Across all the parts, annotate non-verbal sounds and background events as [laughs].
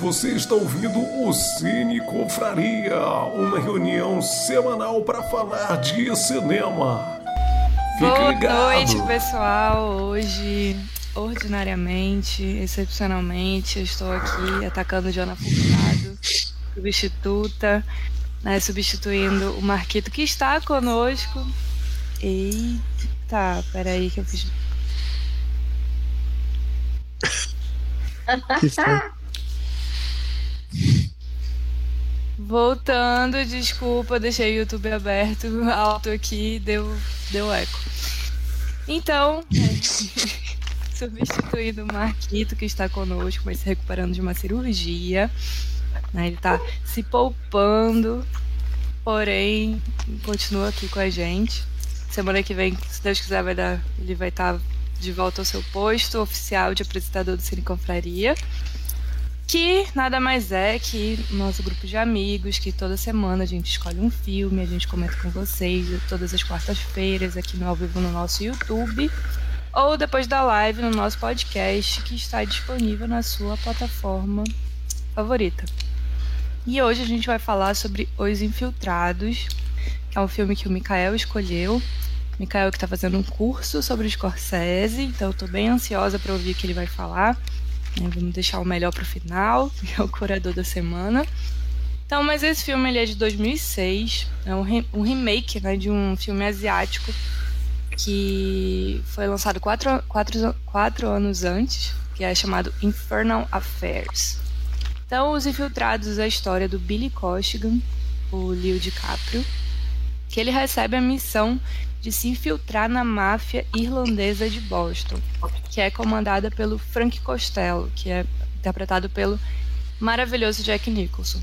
Você está ouvindo o Cine Confraria, uma reunião semanal para falar de cinema. Fique Boa ligado. noite, pessoal. Hoje, ordinariamente, excepcionalmente, eu estou aqui atacando Jona Furtado, substituta, né, substituindo o Marquito que está conosco. Eita, peraí que eu fiz. Que foi? Voltando, desculpa, deixei o YouTube aberto, [laughs] alto aqui, deu, deu eco. Então, [laughs] substituindo o Marquito, que está conosco, mas se recuperando de uma cirurgia. Né, ele está se poupando, porém, continua aqui com a gente. Semana que vem, se Deus quiser, vai dar, ele vai estar tá de volta ao seu posto oficial de apresentador do Cine Confraria que nada mais é que nosso grupo de amigos, que toda semana a gente escolhe um filme, a gente comenta com vocês todas as quartas-feiras aqui no ao vivo no nosso YouTube, ou depois da live no nosso podcast, que está disponível na sua plataforma favorita. E hoje a gente vai falar sobre Os Infiltrados, que é um filme que o Mikael escolheu. Mikael que está fazendo um curso sobre o Scorsese, então eu estou bem ansiosa para ouvir o que ele vai falar. Né? Vamos deixar o melhor para o final, que [laughs] é o curador da semana. Então, mas esse filme ele é de 2006, é um, re um remake né, de um filme asiático que foi lançado quatro, quatro, quatro anos antes, que é chamado Infernal Affairs. Então, Os Infiltrados é a história do Billy Costigan, o Leo DiCaprio, que ele recebe a missão de se infiltrar na máfia irlandesa de Boston, que é comandada pelo Frank Costello, que é interpretado pelo maravilhoso Jack Nicholson.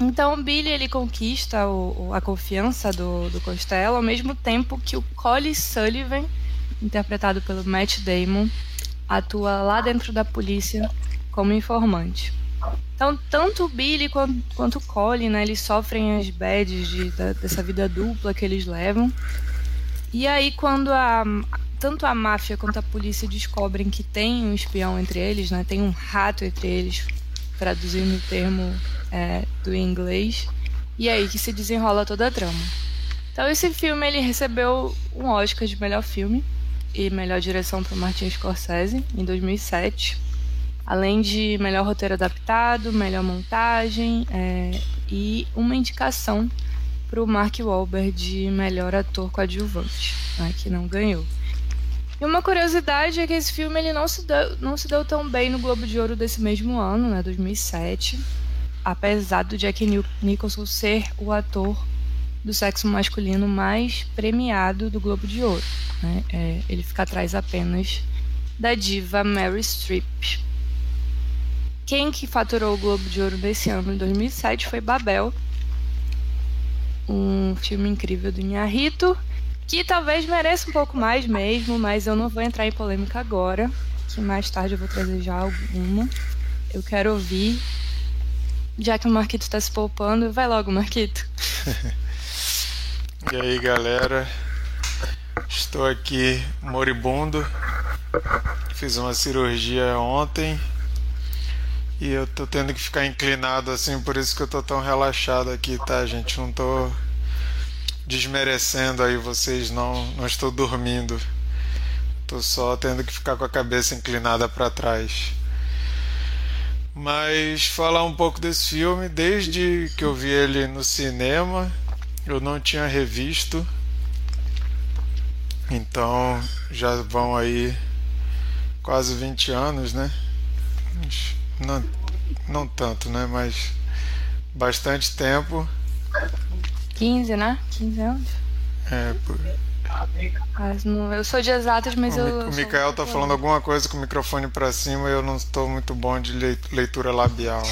Então o Billy ele conquista o, a confiança do, do Costello ao mesmo tempo que o Collie Sullivan, interpretado pelo Matt Damon, atua lá dentro da polícia como informante. Então, tanto o Billy quanto, quanto o Colin, né, eles sofrem as bads de, da, dessa vida dupla que eles levam. E aí, quando a, tanto a máfia quanto a polícia descobrem que tem um espião entre eles, né, tem um rato entre eles, traduzindo o termo é, do inglês, e aí que se desenrola toda a trama. Então, esse filme ele recebeu um Oscar de melhor filme e melhor direção para Martin Scorsese em 2007 além de melhor roteiro adaptado, melhor montagem é, e uma indicação para o Mark Wahlberg de melhor ator coadjuvante, né, que não ganhou. E uma curiosidade é que esse filme ele não se, deu, não se deu tão bem no Globo de Ouro desse mesmo ano, né, 2007, apesar do Jack Nicholson ser o ator do sexo masculino mais premiado do Globo de Ouro. Né? É, ele fica atrás apenas da diva Mary Streep. Quem que faturou o Globo de Ouro desse ano, em 2007, foi Babel. Um filme incrível do Inharrito, que talvez mereça um pouco mais mesmo, mas eu não vou entrar em polêmica agora, que mais tarde eu vou trazer já alguma. Eu quero ouvir. Já que o Marquito está se poupando, vai logo, Marquito. [laughs] e aí, galera? Estou aqui moribundo. Fiz uma cirurgia ontem e eu tô tendo que ficar inclinado assim, por isso que eu tô tão relaxado aqui, tá, gente? Não tô desmerecendo aí vocês, não, não estou dormindo. Tô só tendo que ficar com a cabeça inclinada para trás. Mas falar um pouco desse filme, desde que eu vi ele no cinema, eu não tinha revisto. Então já vão aí quase 20 anos, né? Não, não tanto, né? Mas bastante tempo. 15, né? 15 anos. É, por... Mas não, eu sou de exatas, mas o, eu. O Mikael tá falando alguma coisa com o microfone para cima e eu não estou muito bom de leitura labial. [laughs]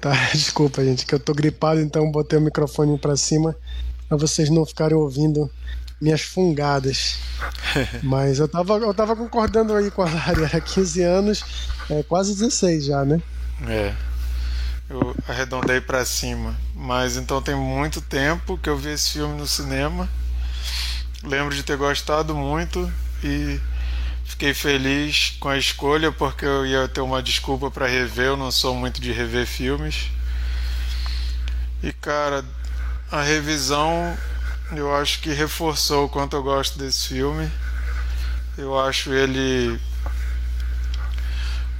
Tá, desculpa, gente, que eu tô gripado, então botei o microfone para cima para vocês não ficarem ouvindo minhas fungadas. [laughs] Mas eu tava, eu tava concordando aí com a Lari, era 15 anos, é quase 16 já, né? É. Eu arredondei para cima. Mas então tem muito tempo que eu vi esse filme no cinema. Lembro de ter gostado muito e Fiquei feliz com a escolha porque eu ia ter uma desculpa para rever, eu não sou muito de rever filmes. E cara, a revisão eu acho que reforçou o quanto eu gosto desse filme. Eu acho ele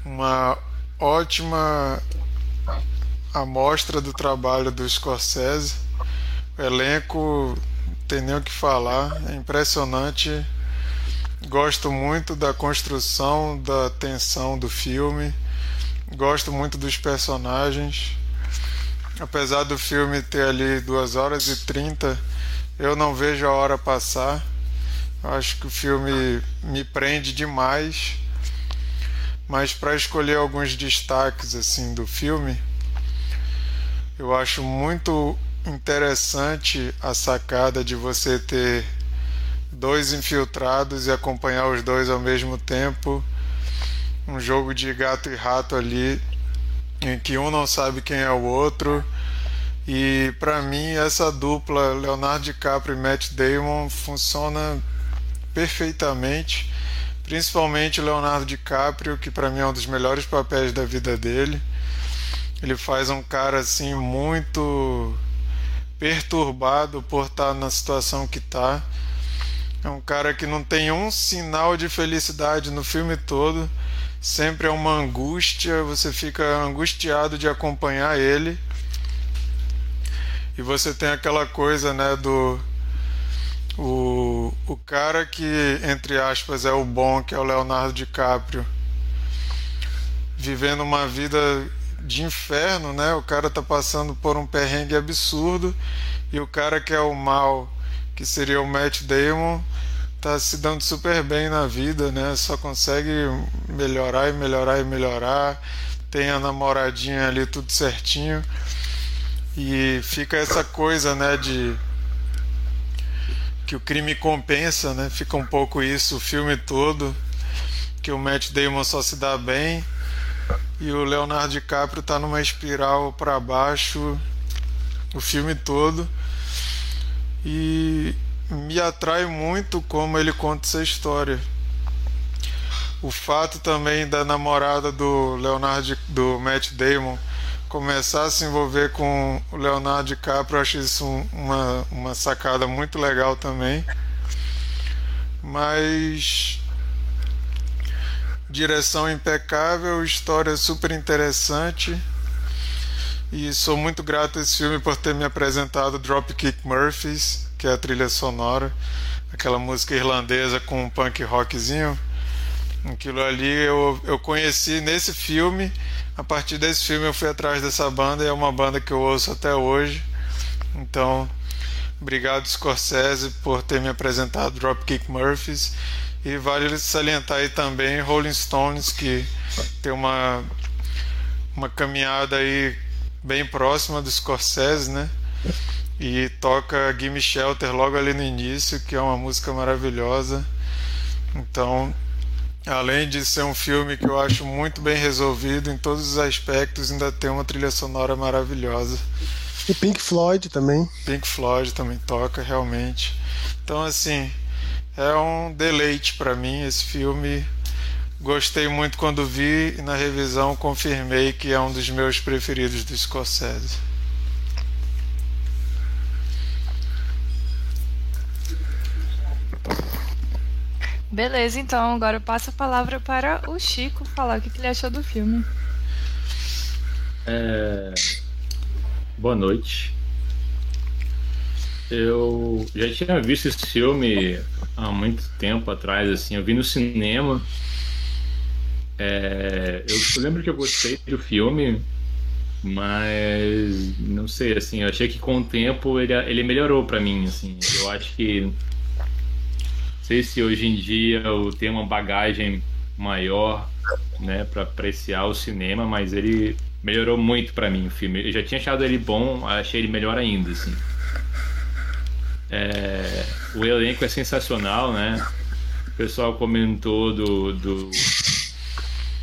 uma ótima amostra do trabalho do Scorsese. O elenco tem nem o que falar, é impressionante. Gosto muito da construção, da tensão do filme. Gosto muito dos personagens. Apesar do filme ter ali 2 horas e 30, eu não vejo a hora passar. Acho que o filme me prende demais. Mas para escolher alguns destaques assim do filme, eu acho muito interessante a sacada de você ter dois infiltrados e acompanhar os dois ao mesmo tempo. Um jogo de gato e rato ali, em que um não sabe quem é o outro. E para mim essa dupla Leonardo DiCaprio e Matt Damon funciona perfeitamente, principalmente Leonardo DiCaprio, que para mim é um dos melhores papéis da vida dele. Ele faz um cara assim muito perturbado por estar na situação que está. É um cara que não tem um sinal de felicidade no filme todo. Sempre é uma angústia, você fica angustiado de acompanhar ele. E você tem aquela coisa, né, do o, o cara que, entre aspas, é o bom, que é o Leonardo DiCaprio, vivendo uma vida de inferno, né? O cara tá passando por um perrengue absurdo e o cara que é o mal, que seria o Matt Damon, tá se dando super bem na vida, né? Só consegue melhorar e melhorar e melhorar. Tem a namoradinha ali tudo certinho. E fica essa coisa, né, de que o crime compensa, né? Fica um pouco isso o filme todo, que o Matt Damon só se dá bem e o Leonardo DiCaprio está numa espiral para baixo o filme todo. E me atrai muito como ele conta essa história. O fato também da namorada do Leonardo do Matt Damon começar a se envolver com o Leonardo DiCaprio, eu acho isso uma, uma sacada muito legal também. Mas direção impecável, história super interessante. E sou muito grato a esse filme por ter me apresentado Dropkick Murphys, que é a trilha sonora, aquela música irlandesa com um punk rockzinho. Aquilo ali eu, eu conheci nesse filme a partir desse filme eu fui atrás dessa banda e é uma banda que eu ouço até hoje. Então, obrigado Scorsese por ter me apresentado Dropkick Murphys e vale salientar aí também Rolling Stones que tem uma uma caminhada aí bem próxima do Scorsese, né? E toca Gimme Shelter logo ali no início, que é uma música maravilhosa. Então, Além de ser um filme que eu acho muito bem resolvido em todos os aspectos, ainda tem uma trilha sonora maravilhosa. E Pink Floyd também. Pink Floyd também toca, realmente. Então, assim, é um deleite para mim esse filme. Gostei muito quando vi e na revisão confirmei que é um dos meus preferidos do Scorsese. Beleza, então agora eu passo a palavra para o Chico falar o que, ele achou do filme. É... Boa noite. Eu já tinha visto esse filme há muito tempo atrás, assim, eu vi no cinema. É... Eu lembro que eu gostei do filme, mas não sei, assim, eu achei que com o tempo ele, ele melhorou para mim, assim. Eu acho que sei se hoje em dia eu tenho uma bagagem maior, né, para apreciar o cinema, mas ele melhorou muito para mim o filme. Eu já tinha achado ele bom, achei ele melhor ainda, assim. É, o elenco é sensacional, né? O pessoal comentou do, do,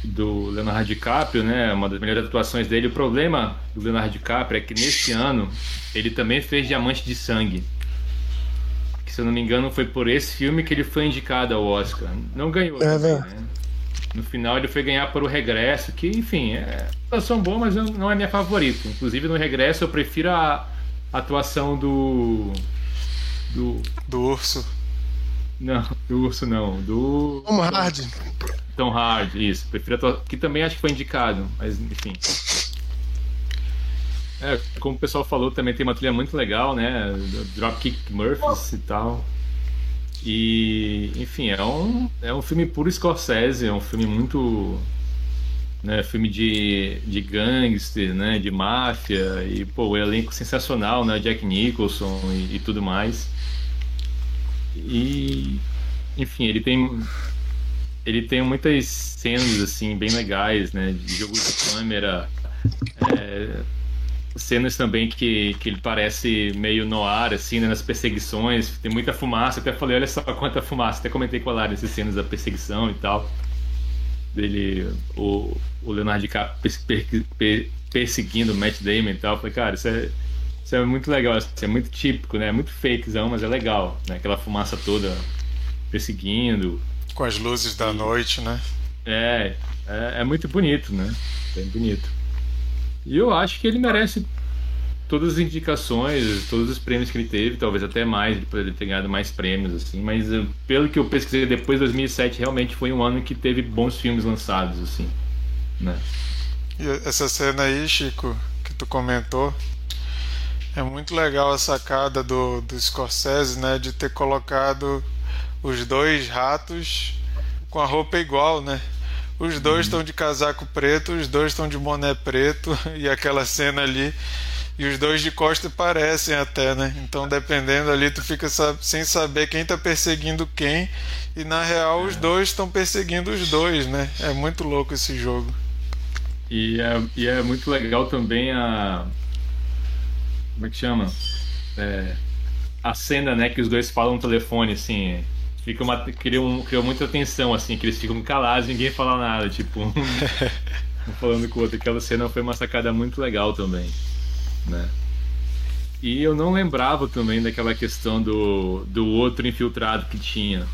do Leonardo DiCaprio, né? Uma das melhores atuações dele. O problema do Leonardo DiCaprio é que nesse ano ele também fez Diamante de Sangue que, se eu não me engano, foi por esse filme que ele foi indicado ao Oscar. Não ganhou. É, né? No final ele foi ganhar por O Regresso, que, enfim, é uma atuação boa, mas não é minha favorita. Inclusive no Regresso eu prefiro a atuação do. Do. Do urso. Não, do urso não. Do. Tom Hardy. Tom Hardy, isso. Prefiro a atuação. Que também acho que foi indicado, mas enfim. É, como o pessoal falou, também tem uma trilha muito legal, né? Dropkick Murphys e tal. E, enfim, é um, é um filme puro Scorsese, é um filme muito. Né, filme de, de gangster, né, de máfia, e pô, o elenco sensacional, né, Jack Nicholson e, e tudo mais. E, enfim, ele tem ele tem muitas cenas assim bem legais, né, de jogo de câmera. É, cenas também que, que ele parece meio no ar, assim, né, nas perseguições. Tem muita fumaça. Até falei, olha só quanta fumaça. Até comentei com a Lara essas cenas da perseguição e tal. Dele, o, o Leonardo DiCaprio per, per, perseguindo o Matt Damon e tal. falei, cara, isso é, isso é muito legal. Isso é muito típico, né? É muito fakezão, mas é legal. Né? Aquela fumaça toda perseguindo. Com as luzes da e, noite, né? É, é, é muito bonito, né? Bem bonito. E eu acho que ele merece todas as indicações, todos os prêmios que ele teve, talvez até mais, ele poderia ter ganhado mais prêmios, assim, mas eh, pelo que eu pesquisei depois de 2007, realmente foi um ano que teve bons filmes lançados, assim, né? E essa cena aí, Chico, que tu comentou, é muito legal a sacada do, do Scorsese, né, de ter colocado os dois ratos com a roupa igual, né? Os dois estão de casaco preto, os dois estão de boné preto [laughs] e aquela cena ali. E os dois de costa parecem até, né? Então, dependendo ali, tu fica sem saber quem tá perseguindo quem. E na real, os dois estão perseguindo os dois, né? É muito louco esse jogo. E é, e é muito legal também a. Como é que chama? É, a cena, né? Que os dois falam no telefone, assim fica uma, criou, criou muita tensão, assim, que eles ficam calados e ninguém fala nada, tipo, [laughs] um, falando com o outro. Aquela cena foi uma sacada muito legal também, né? E eu não lembrava também daquela questão do, do outro infiltrado que tinha.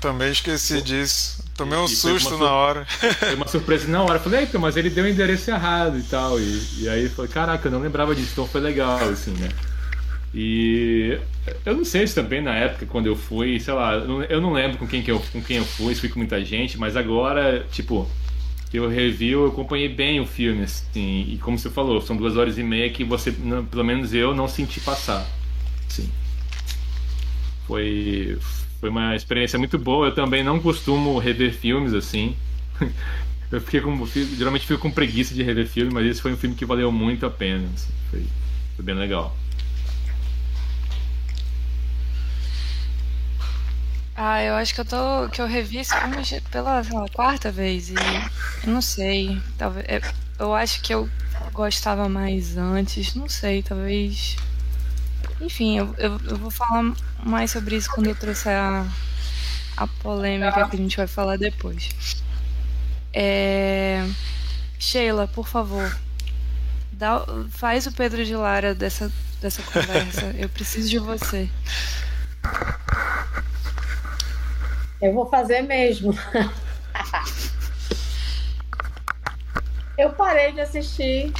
Também esqueci disso. Tomei um e susto na hora. Foi uma surpresa na hora. Falei, eita, mas ele deu o endereço errado e tal. E, e aí falei, caraca, eu não lembrava disso, então foi legal, assim, né? E eu não sei se também na época quando eu fui, sei lá, eu não lembro com quem, que eu, com quem eu fui, se fui com muita gente, mas agora, tipo, que eu review, eu acompanhei bem o filme, assim, e como você falou, são duas horas e meia que você, não, pelo menos eu, não senti passar. Sim. Foi, foi uma experiência muito boa. Eu também não costumo rever filmes assim. [laughs] Eu fiquei com, geralmente fico com preguiça de rever filme, mas esse foi um filme que valeu muito a pena. Assim, foi, foi bem legal. Ah, eu acho que eu tô. que eu revi filme pela, quarta vez. E eu não sei. Talvez. Eu, eu acho que eu gostava mais antes. Não sei, talvez. Enfim, eu, eu, eu, vou falar mais sobre isso quando eu trouxer a, a polêmica que a gente vai falar depois. É... Sheila, por favor, dá, faz o Pedro de Lara dessa, dessa conversa. eu preciso de você. Eu vou fazer mesmo. eu parei de assistir.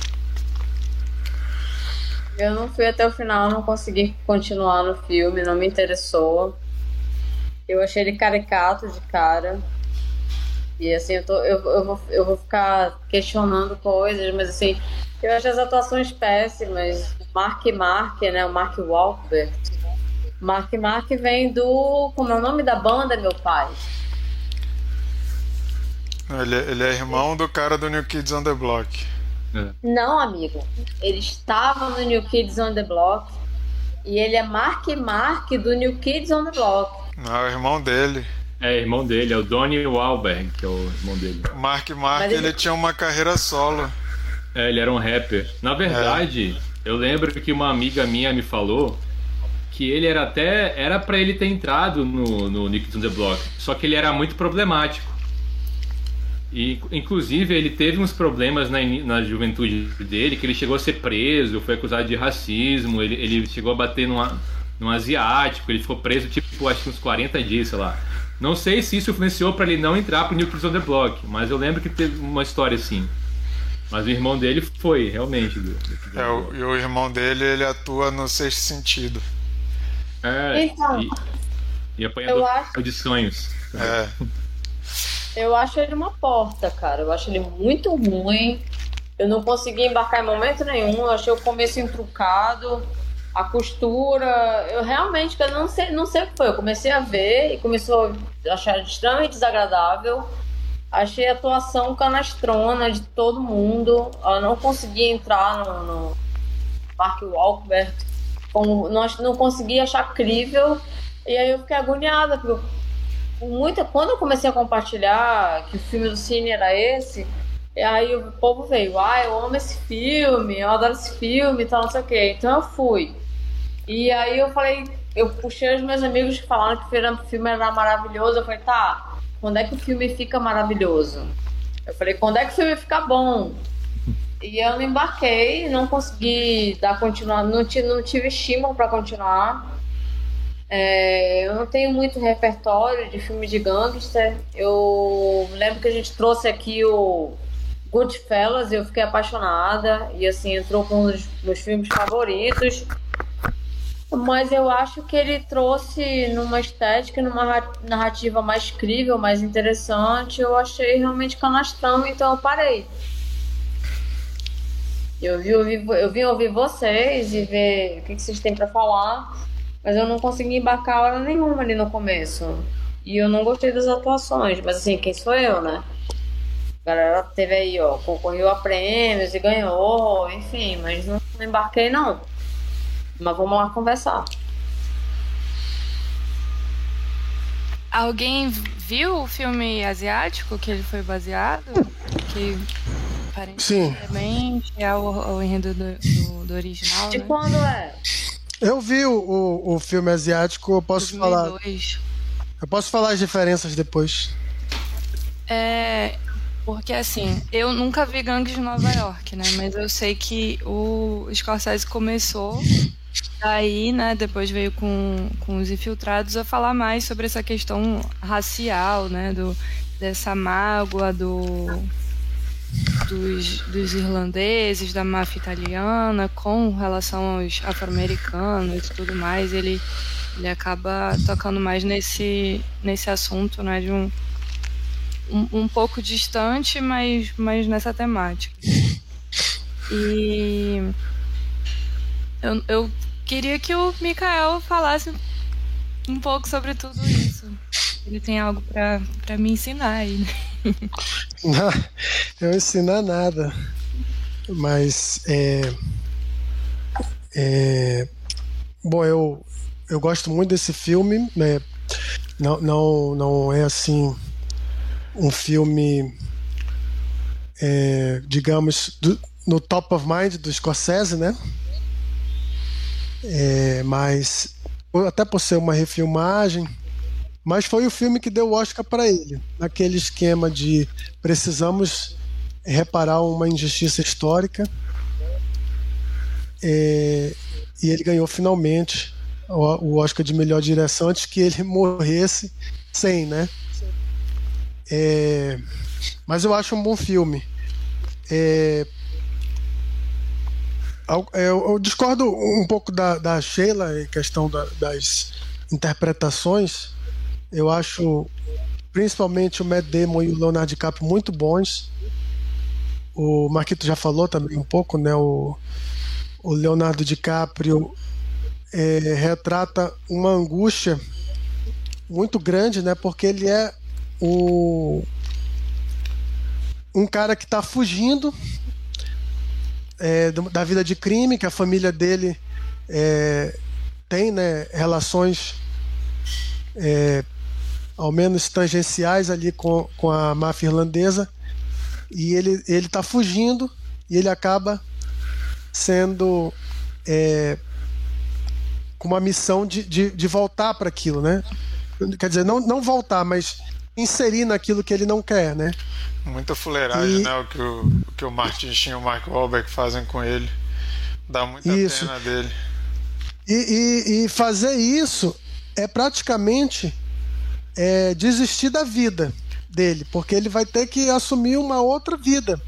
Eu não fui até o final, não consegui continuar no filme, não me interessou. Eu achei ele caricato de cara. E assim, eu, tô, eu, eu, vou, eu vou ficar questionando coisas, mas assim, eu acho as atuações péssimas. Mark Mark, né? O Mark Wahlberg Mark Mark vem do. Como é o nome da banda, meu pai? Ele, ele é irmão do cara do New Kids on the Block. É. Não, amigo. Ele estava no New Kids on the Block. E ele é Mark Mark do New Kids on the Block. Não, é o irmão dele. É, irmão dele, é o Donnie Wahlberg, que é o irmão dele. Mark Mark, ele... ele... tinha uma carreira solo. É, ele era um rapper. Na verdade, é. eu lembro que uma amiga minha me falou que ele era até. Era para ele ter entrado no, no Nick the Block, só que ele era muito problemático. E, inclusive, ele teve uns problemas na, na juventude dele, que ele chegou a ser preso, foi acusado de racismo, ele, ele chegou a bater numa, num asiático, ele ficou preso, tipo, acho que uns 40 dias, sei lá. Não sei se isso influenciou para ele não entrar pro New Kids on the Block, mas eu lembro que teve uma história assim. Mas o irmão dele foi, realmente. Do, do é, o, e o irmão dele, ele atua no sexto sentido. É, então, e, e apanhador acho... de sonhos. É. [laughs] Eu acho ele uma porta, cara. Eu acho ele muito ruim. Eu não consegui embarcar em momento nenhum. Eu achei o começo intrucado. A costura, eu realmente eu não sei, não sei o que foi. Eu comecei a ver e começou a achar extremamente desagradável. Achei a atuação canastrona de todo mundo. Eu não consegui entrar no, no Mark Wahlberg. Como, não, não achar crível. E aí eu fiquei agoniada, porque muita, quando eu comecei a compartilhar que o filme do Cine era esse, aí o povo veio, ah, eu amo esse filme, eu adoro esse filme e tal, não sei o quê. Então eu fui. E aí eu falei, eu puxei os meus amigos que falaram que o filme era maravilhoso. Eu falei, tá, quando é que o filme fica maravilhoso? Eu falei, quando é que o filme fica bom? E eu me embarquei, não consegui dar continuar, não, não tive estímulo para continuar. É, eu não tenho muito repertório de filme de gangster. Eu lembro que a gente trouxe aqui o Goodfellas e eu fiquei apaixonada. E assim, entrou com um dos meus filmes favoritos. Mas eu acho que ele trouxe numa estética, numa narrativa mais crível, mais interessante. Eu achei realmente canastrão, então eu parei. Eu, vi, eu, vi, eu vim ouvir vocês e ver o que vocês têm para falar. Mas eu não consegui embarcar hora nenhuma ali no começo. E eu não gostei das atuações. Mas assim, quem sou eu, né? A galera teve aí, ó, concorreu a prêmios e ganhou, enfim, mas não embarquei não. Mas vamos lá conversar. Alguém viu o filme asiático que ele foi baseado? Que aparentemente é o, o enredo do, do, do original. De né? quando é? Eu vi o, o, o filme asiático, eu posso 2002. falar. Eu posso falar as diferenças depois. É. Porque assim, eu nunca vi Gangues de Nova York, né? Mas eu sei que o Scorsese começou Aí, né, depois veio com, com os infiltrados a falar mais sobre essa questão racial, né, do, dessa mágoa do, dos, dos irlandeses, da máfia italiana, com relação aos afro-americanos e tudo mais, ele, ele acaba tocando mais nesse, nesse assunto, né, de um, um, um pouco distante, mas, mas nessa temática. E eu, eu queria que o Mikael falasse um pouco sobre tudo isso. Ele tem algo para me ensinar aí, né? Não, eu ensinar nada. Mas é, é, bom, eu, eu gosto muito desse filme, né? Não, não, não é assim um filme, é, digamos, do, no top of mind do Scorsese, né? É, mas até por ser uma refilmagem, mas foi o filme que deu o Oscar para ele, naquele esquema de precisamos reparar uma injustiça histórica. É, e ele ganhou finalmente o, Oscar de melhor direção antes que ele [laughs] morresse sem, né? É, mas eu acho um bom filme. É, eu, discordo um pouco da, da Sheila em questão da, das interpretações eu acho principalmente o Matt Damon e o Leonardo DiCaprio muito bons. O Marquito já falou também um pouco, né? O, o Leonardo DiCaprio é, retrata uma angústia muito grande, né? Porque ele é o um cara que está fugindo é, da vida de crime, que a família dele é, tem, né? Relações é, ao menos tangenciais ali com, com a máfia irlandesa, e ele ele está fugindo e ele acaba sendo é, com uma missão de, de, de voltar para aquilo, né? Quer dizer, não, não voltar, mas inserir naquilo que ele não quer, né? Muita fuleiragem, e... né? O que o, o que o Martin Sheen e o Mark Wahlberg fazem com ele. Dá muita Isso. pena dele. E, e, e fazer isso é praticamente é, desistir da vida dele, porque ele vai ter que assumir uma outra vida.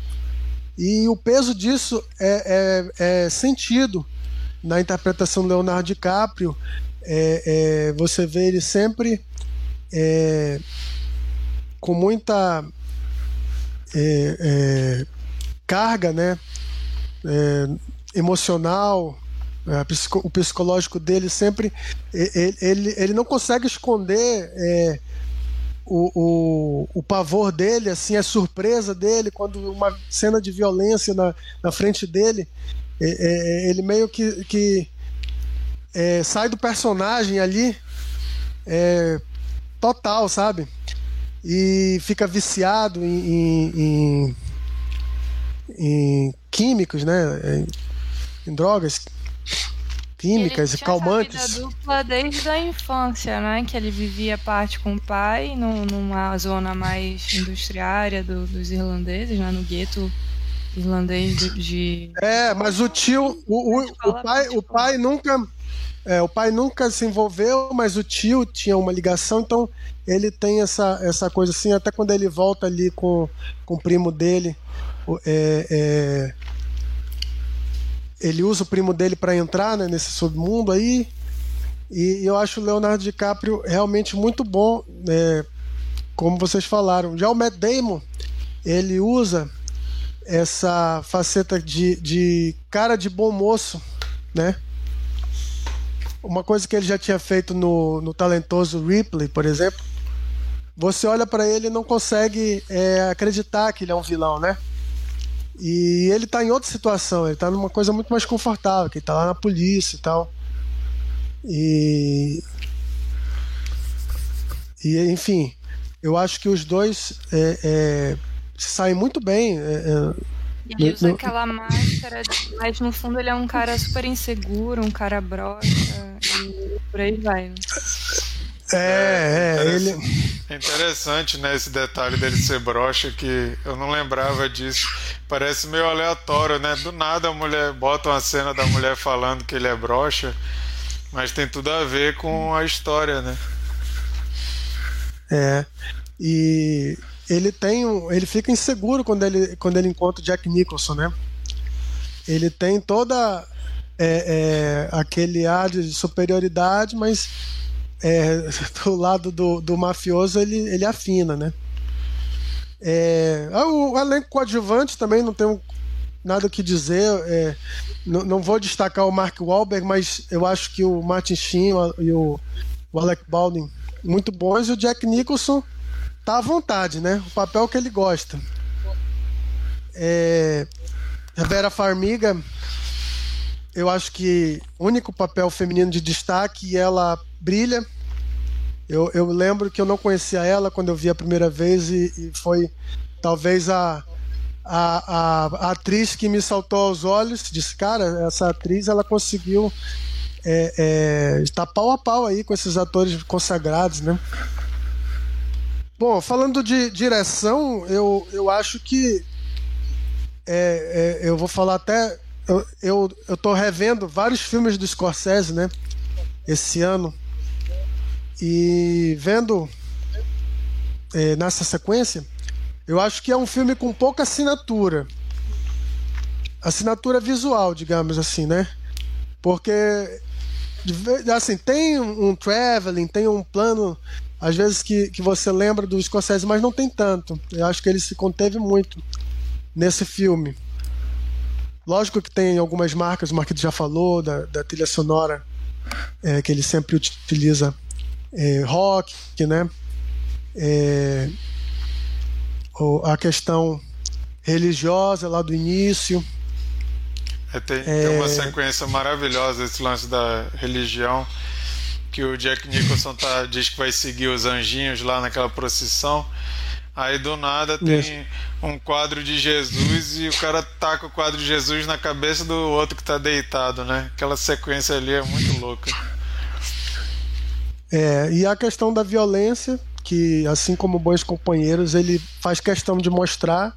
E o peso disso é, é, é sentido na interpretação do Leonardo DiCaprio. É, é, você vê ele sempre é, com muita carga né, emocional, o psicológico dele sempre. Ele, ele, ele não consegue esconder é, o, o, o, pavor dele, assim, a surpresa dele quando uma cena de violência na, na frente dele. É, é ele meio que, que é, sai do personagem ali é, total, sabe? E fica viciado em, em, em, em químicos, né? Em drogas químicas e calmantes. Vida dupla desde a infância, né? Que ele vivia parte com o pai no, numa zona mais industriária do, dos irlandeses, né? No gueto irlandês de, de... É, mas o tio, o, o, o pai, o pai nunca, é, o pai nunca se envolveu, mas o tio tinha uma ligação, então ele tem essa, essa coisa assim, até quando ele volta ali com, com o primo dele, é, é, ele usa o primo dele para entrar né, nesse submundo aí. E eu acho o Leonardo DiCaprio realmente muito bom, né, como vocês falaram. Já o Matt Damon, ele usa essa faceta de, de cara de bom moço, né? Uma coisa que ele já tinha feito no, no talentoso Ripley, por exemplo. Você olha para ele e não consegue é, acreditar que ele é um vilão, né? E ele tá em outra situação, ele tá numa coisa muito mais confortável, que ele tá lá na polícia e tal. E. E, enfim, eu acho que os dois é, é, saem muito bem. É, é ele usa no... aquela máscara, mas no fundo ele é um cara super inseguro, um cara broxa, e por aí vai. Né? É, é, ele. É interessante, né, esse detalhe dele ser broxa, que eu não lembrava disso. Parece meio aleatório, né? Do nada a mulher bota uma cena da mulher falando que ele é broxa, mas tem tudo a ver com a história, né? É. E ele tem um, ele fica inseguro quando ele, quando ele encontra o Jack Nicholson, né? Ele tem toda é, é, aquele ar de superioridade, mas é, [laughs] do lado do, do mafioso ele, ele afina, né? É, ah, o elenco coadjuvante também não tenho nada o que dizer. É, não, não, vou destacar o Mark Wahlberg, mas eu acho que o Martin Sheen e o, o Alec Baldwin muito bons e o Jack Nicholson tá à vontade, né? O papel que ele gosta. É, Vera Farmiga, eu acho que o único papel feminino de destaque e ela brilha. Eu, eu lembro que eu não conhecia ela quando eu vi a primeira vez e, e foi talvez a, a, a, a, atriz que me saltou aos olhos. Disse, cara, essa atriz ela conseguiu é, é, estar pau a pau aí com esses atores consagrados, né? Bom, falando de direção, eu, eu acho que é, é, eu vou falar até. Eu, eu, eu revendo vários filmes do Scorsese, né? Esse ano. E vendo é, nessa sequência, eu acho que é um filme com pouca assinatura. Assinatura visual, digamos assim, né? Porque assim, tem um traveling, tem um plano, às vezes que, que você lembra do Scorsese, mas não tem tanto. Eu acho que ele se conteve muito nesse filme. Lógico que tem algumas marcas, o Marquito já falou, da, da trilha sonora, é, que ele sempre utiliza é, rock, né? É, a questão religiosa lá do início. É, tem, tem, uma é. sequência maravilhosa esse lance da religião que o Jack Nicholson tá, diz que vai seguir os anjinhos lá naquela procissão. Aí do nada tem Isso. um quadro de Jesus e o cara taca o quadro de Jesus na cabeça do outro que está deitado, né? Aquela sequência ali é muito louca. É, e a questão da violência, que assim como bons companheiros, ele faz questão de mostrar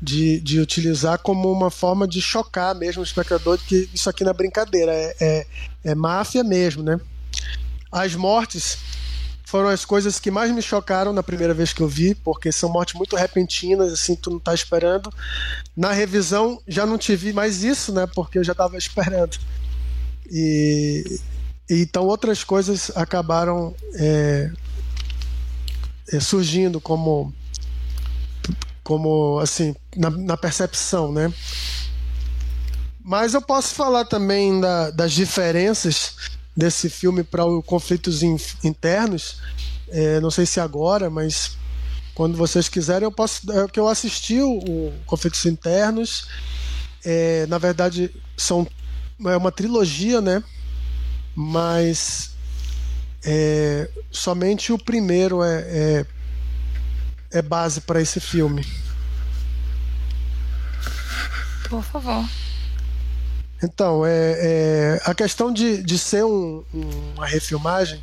de, de utilizar como uma forma de chocar mesmo o espectador de que isso aqui não é brincadeira, é, é, é máfia mesmo, né? As mortes foram as coisas que mais me chocaram na primeira vez que eu vi, porque são mortes muito repentinas, assim, tu não tá esperando. Na revisão já não tive mais isso, né? Porque eu já tava esperando. E, e então outras coisas acabaram é, é, surgindo como como assim na, na, percepção, né? Mas eu posso falar também da, das diferenças desse filme para os conflitos in, internos. É, não sei se agora, mas quando vocês quiserem, eu posso. É, que eu assisti o, o Conflitos Internos. É, na verdade, são é uma trilogia, né? Mas é, somente o primeiro é, é é base para esse filme. Por favor. Então, é, é a questão de, de ser um, uma refilmagem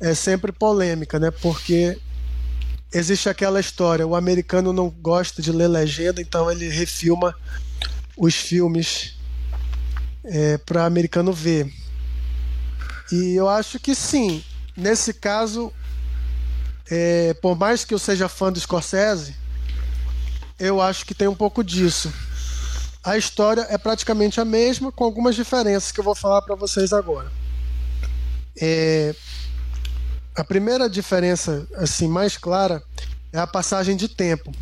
é sempre polêmica, né? Porque existe aquela história: o americano não gosta de ler legenda, então ele refilma os filmes é, para americano ver. E eu acho que sim, nesse caso é, por mais que eu seja fã do Scorsese, eu acho que tem um pouco disso. A história é praticamente a mesma, com algumas diferenças que eu vou falar para vocês agora. É, a primeira diferença, assim, mais clara, é a passagem de tempo.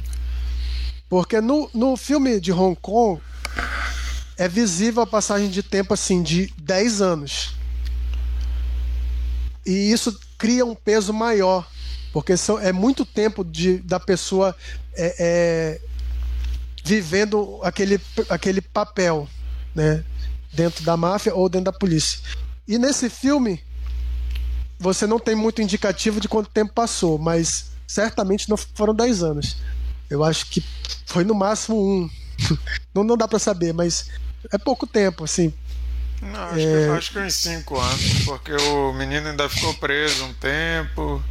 Porque no, no filme de Hong Kong é visível a passagem de tempo assim de 10 anos. E isso cria um peso maior porque são, é muito tempo de, da pessoa é, é, vivendo aquele, aquele papel, né? Dentro da máfia ou dentro da polícia. E nesse filme, você não tem muito indicativo de quanto tempo passou, mas certamente não foram 10 anos. Eu acho que foi no máximo um. [laughs] não, não dá para saber, mas é pouco tempo, assim. Não, acho, é... que, acho que uns 5 anos, porque o menino ainda ficou preso um tempo.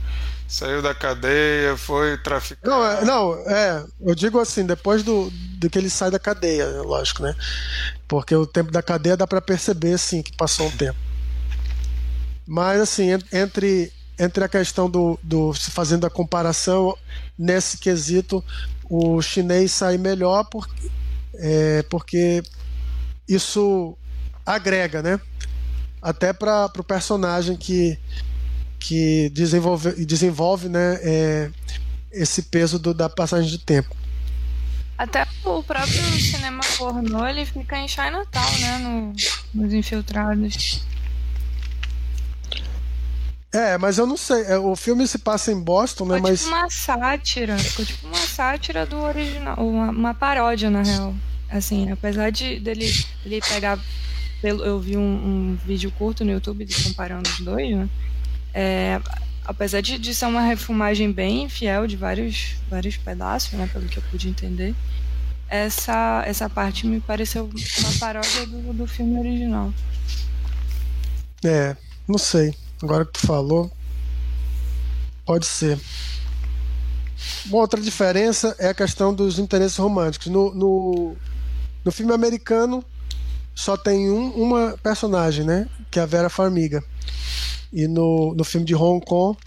Saiu da cadeia, foi traficado. Não, é, não, é. Eu digo assim, depois do, do que ele sai da cadeia, lógico, né? Porque o tempo da cadeia dá para perceber, sim, que passou um tempo. Mas, assim, entre, entre a questão do, do. se fazendo a comparação, nesse quesito, o chinês sai melhor porque, é, porque isso agrega, né? Até para o personagem que que desenvolve, desenvolve né, é, esse peso do, da passagem de tempo. Até o próprio cinema pornô ele fica em Chinatown, né? No, nos infiltrados. É, mas eu não sei. É, o filme se passa em Boston, né? Ficou mas... tipo uma sátira. Ficou tipo uma sátira do original. Uma, uma paródia, na real. Assim, apesar de dele, dele pegar. Eu vi um, um vídeo curto no YouTube comparando os dois, né? É, apesar de, de ser uma refilmagem bem fiel de vários, vários pedaços, né, pelo que eu pude entender, essa, essa parte me pareceu uma paródia do, do filme original. É, não sei. Agora que tu falou, pode ser. Bom, outra diferença é a questão dos interesses românticos. No, no, no filme americano, só tem um, uma personagem, né? Que é a Vera Farmiga. E no, no filme de Hong Kong,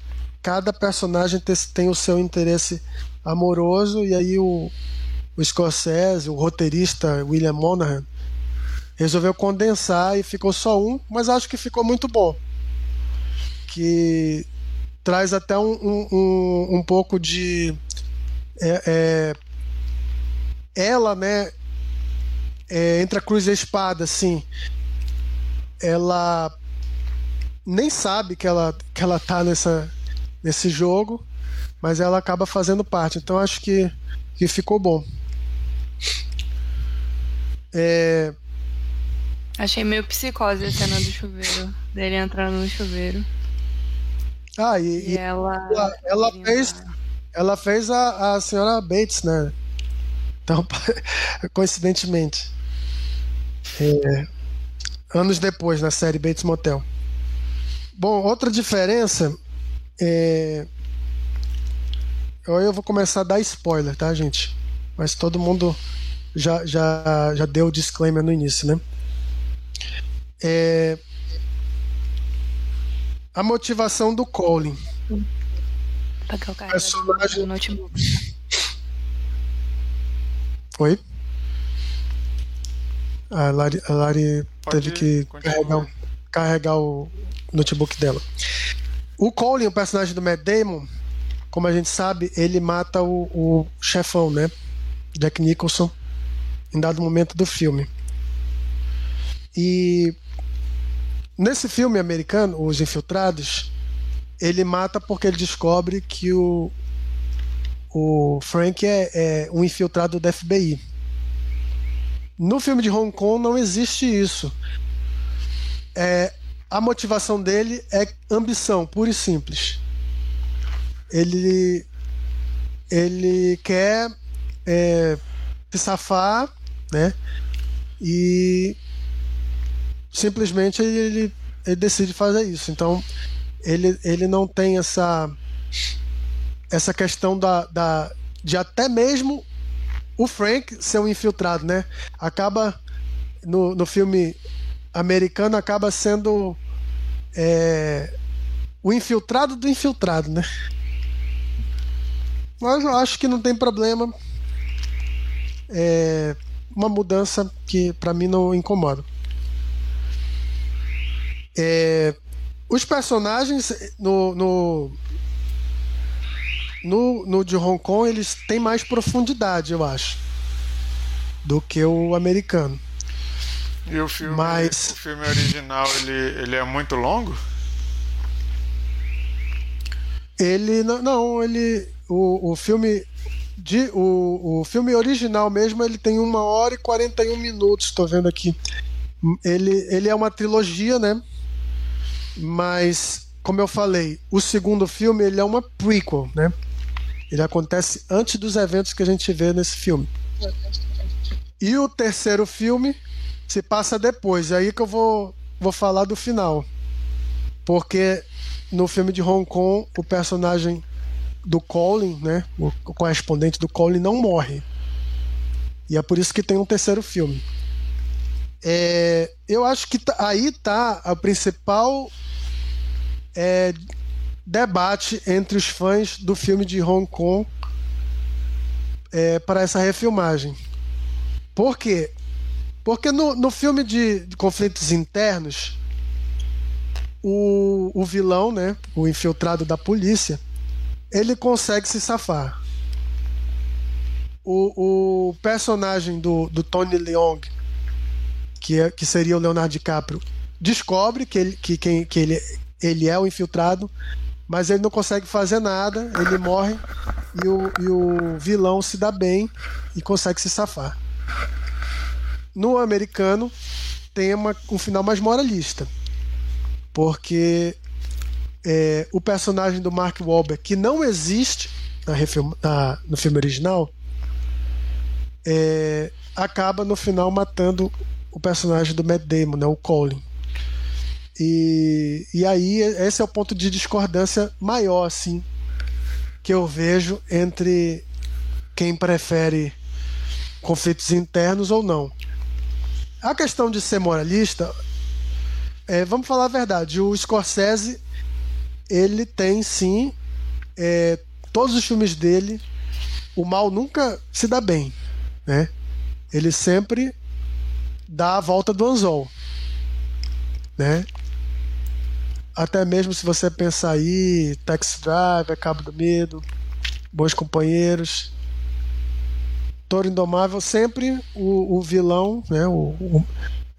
cada personagem tem, tem o seu interesse amoroso, e aí o, o Scorsese, o roteirista William Monahan, resolveu condensar e ficou só um, mas acho que ficou muito bom. Que traz até um, um, um, pouco de. É, é, ela, né? É, entre a cruz e a espada, assim. Ela nem sabe que ela, que ela tá nessa, nesse jogo, mas ela acaba fazendo parte. Então acho que, que ficou bom. É... Achei meio psicose a cena do chuveiro, dele entrando no chuveiro. Ah, e, e ela, ela, ela fez, ela fez a, a senhora Bates, né? Então, [laughs] coincidentemente. É, anos depois, na série Bates Motel. Bom, outra diferença é. Eu vou começar a dar spoiler, tá, gente? Mas todo mundo já, já, já deu o disclaimer no início, né? É... A motivação do Colin. Pegar o do notebook. Oi? A Lari, a Lari teve que carregar, carregar o notebook dela. O Colin, o personagem do Matt Damon, como a gente sabe, ele mata o, o chefão, né? Jack Nicholson, em dado momento do filme. E nesse filme americano, Os Infiltrados, ele mata porque ele descobre que o, o Frank é, é um infiltrado do FBI. No filme de Hong Kong não existe isso. É, a motivação dele é ambição, pura e simples. Ele, ele quer é, se safar, né? E simplesmente ele, ele decide fazer isso. Então ele, ele não tem essa essa questão da, da de até mesmo o Frank ser um infiltrado, né? Acaba no, no filme americano acaba sendo é, o infiltrado do infiltrado, né? Mas eu acho que não tem problema. É uma mudança que para mim não incomoda. É, os personagens no, no, no, no de Hong Kong eles têm mais profundidade, eu acho, do que o americano. E o filme, Mas... o filme original ele, ele é muito longo? Ele não, não ele o, o filme de, o, o filme original mesmo ele tem uma hora e 41 minutos, estou vendo aqui. Ele, ele é uma trilogia, né? Mas como eu falei, o segundo filme ele é uma prequel, né? Ele acontece antes dos eventos que a gente vê nesse filme. E o terceiro filme se passa depois. É aí que eu vou, vou falar do final. Porque no filme de Hong Kong, o personagem do Colin, né, o correspondente do Colin, não morre. E é por isso que tem um terceiro filme. É, eu acho que tá, aí tá a principal é, debate entre os fãs do filme de Hong Kong é, para essa refilmagem. Por quê? Porque no, no filme de, de conflitos internos, o, o vilão, né, o infiltrado da polícia, ele consegue se safar. O, o personagem do, do Tony Leung, que, é, que seria o Leonardo DiCaprio, descobre que ele, que, que ele, ele é o infiltrado, mas ele não consegue fazer nada, ele morre e o, e o vilão se dá bem e consegue se safar. No americano, tem uma, um final mais moralista. Porque é, o personagem do Mark Wahlberg, que não existe na, na, no filme original, é, acaba no final matando o personagem do Matt Damon, né, o Colin. E, e aí esse é o ponto de discordância maior assim que eu vejo entre quem prefere conflitos internos ou não. A questão de ser moralista, é, vamos falar a verdade, o Scorsese ele tem sim é, todos os filmes dele, o mal nunca se dá bem, né? Ele sempre dá a volta do anzol, né? Até mesmo se você pensar aí, Taxi Drive, Cabo do Medo, Bons Companheiros, Toro Indomável, sempre o, o vilão, né? O, o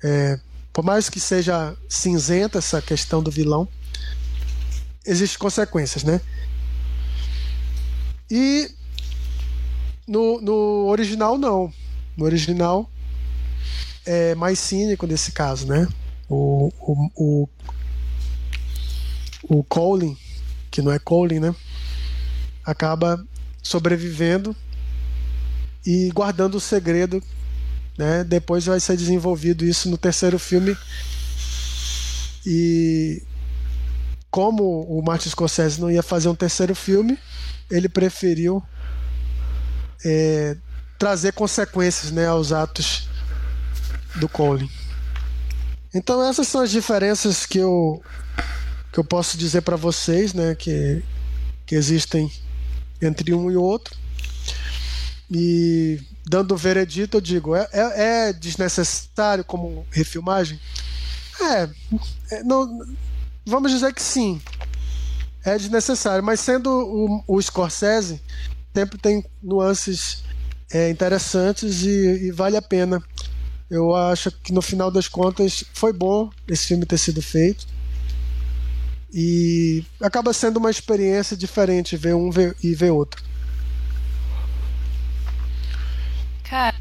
é, por mais que seja cinzenta essa questão do vilão, existem consequências, né? E no, no original não. No original é mais cínico nesse caso, né? O, o, o, o Colin, que não é Colin, né? Acaba sobrevivendo e guardando o segredo. Né? Depois vai ser desenvolvido isso no terceiro filme. E como o Martin Scorsese não ia fazer um terceiro filme, ele preferiu é, trazer consequências né, aos atos do Colin. Então essas são as diferenças que eu que eu posso dizer para vocês, né, que que existem entre um e outro. E dando o veredito, eu digo, é, é, é desnecessário como refilmagem? É, é, não, vamos dizer que sim, é desnecessário, mas sendo o, o Scorsese, sempre tem nuances é, interessantes e, e vale a pena. Eu acho que no final das contas foi bom esse filme ter sido feito. E acaba sendo uma experiência diferente ver um e ver outro. Cara,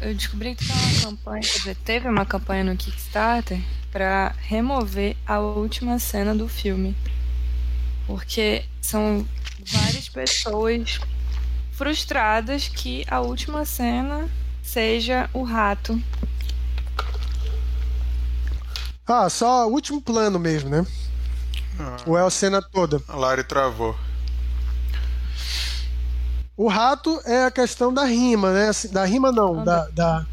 eu descobri que tem uma campanha, dizer, teve uma campanha no Kickstarter para remover a última cena do filme. Porque são várias pessoas frustradas que a última cena seja o rato. Ah, só o último plano mesmo, né? Ah. Ou é a cena toda? A Lari travou. O rato é a questão da rima, né? Assim, da rima não, da, da,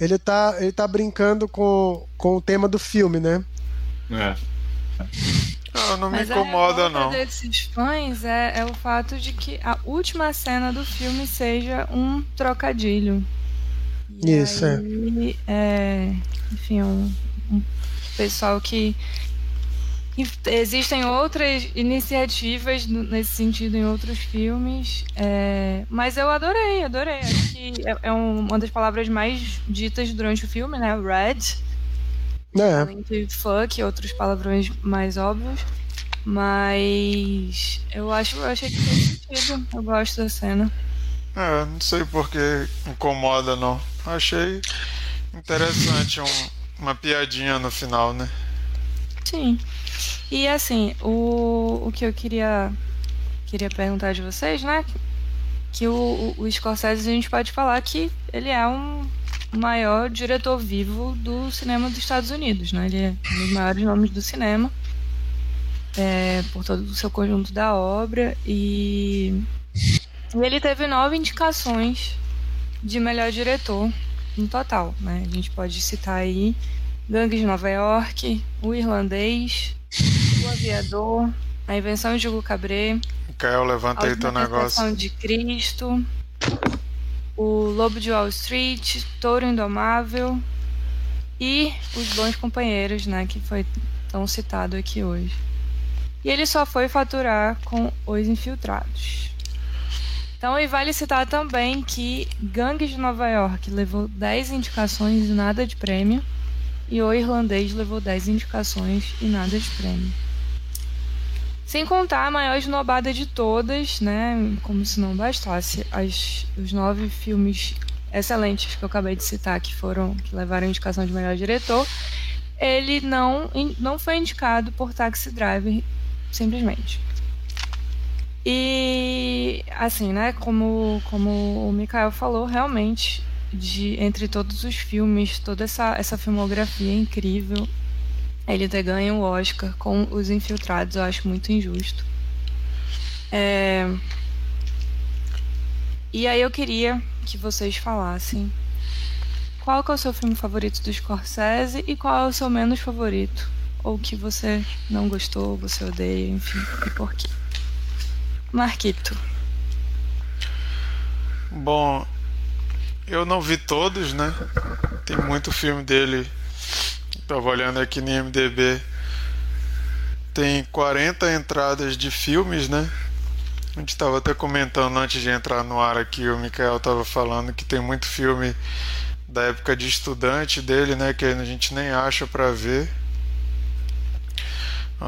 Ele tá, ele tá brincando com, com o tema do filme, né? É. Não, não me incomoda, não. desses fãs é, é o fato de que a última cena do filme seja um trocadilho. E Isso, é. aí, é. é. Enfim, um, um pessoal que Existem outras iniciativas nesse sentido em outros filmes, é... mas eu adorei, adorei. Acho que é, é uma das palavras mais ditas durante o filme, né? Red. É. Além de fuck e outros palavrões mais óbvios. Mas eu acho eu achei que fez sentido. Eu gosto da cena. É, não sei porque incomoda não. Achei interessante um, uma piadinha no final, né? Sim. E assim, o, o que eu queria, queria perguntar de vocês, né? Que o, o, Scorsese a gente pode falar que ele é um maior diretor vivo do cinema dos Estados Unidos, né? Ele é um dos maiores nomes do cinema. É, por todo o seu conjunto da obra e, e ele teve nove indicações de melhor diretor no total, né? A gente pode citar aí Gangues de Nova York, O Irlandês, O Aviador, A Invenção de Hugo Cabret, Caio, levanta aí teu negócio. de Cristo, O Lobo de Wall Street, Touro Indomável e Os Bons Companheiros, né, que foi tão citado aqui hoje. E ele só foi faturar com Os Infiltrados. Então, e vale citar também que Gangues de Nova York levou 10 indicações e nada de prêmio e o irlandês levou 10 indicações e nada de prêmio. Sem contar a maior esnobada de todas, né? Como se não bastasse, as, os nove filmes excelentes que eu acabei de citar, que foram que levaram a indicação de melhor diretor, ele não, não foi indicado por Taxi Driver, simplesmente. E assim, né? Como, como o Mikael falou, realmente de entre todos os filmes, toda essa, essa filmografia incrível, ele ter ganho o Oscar com Os Infiltrados, eu acho muito injusto. É... E aí eu queria que vocês falassem qual é o seu filme favorito do Scorsese e qual é o seu menos favorito. Ou que você não gostou, você odeia, enfim, e por quê. Marquito. Bom, eu não vi todos, né? Tem muito filme dele. Tava olhando aqui no IMDB. Tem 40 entradas de filmes, né? A gente estava até comentando antes de entrar no ar aqui, o Mikael estava falando que tem muito filme da época de estudante dele, né? Que a gente nem acha para ver.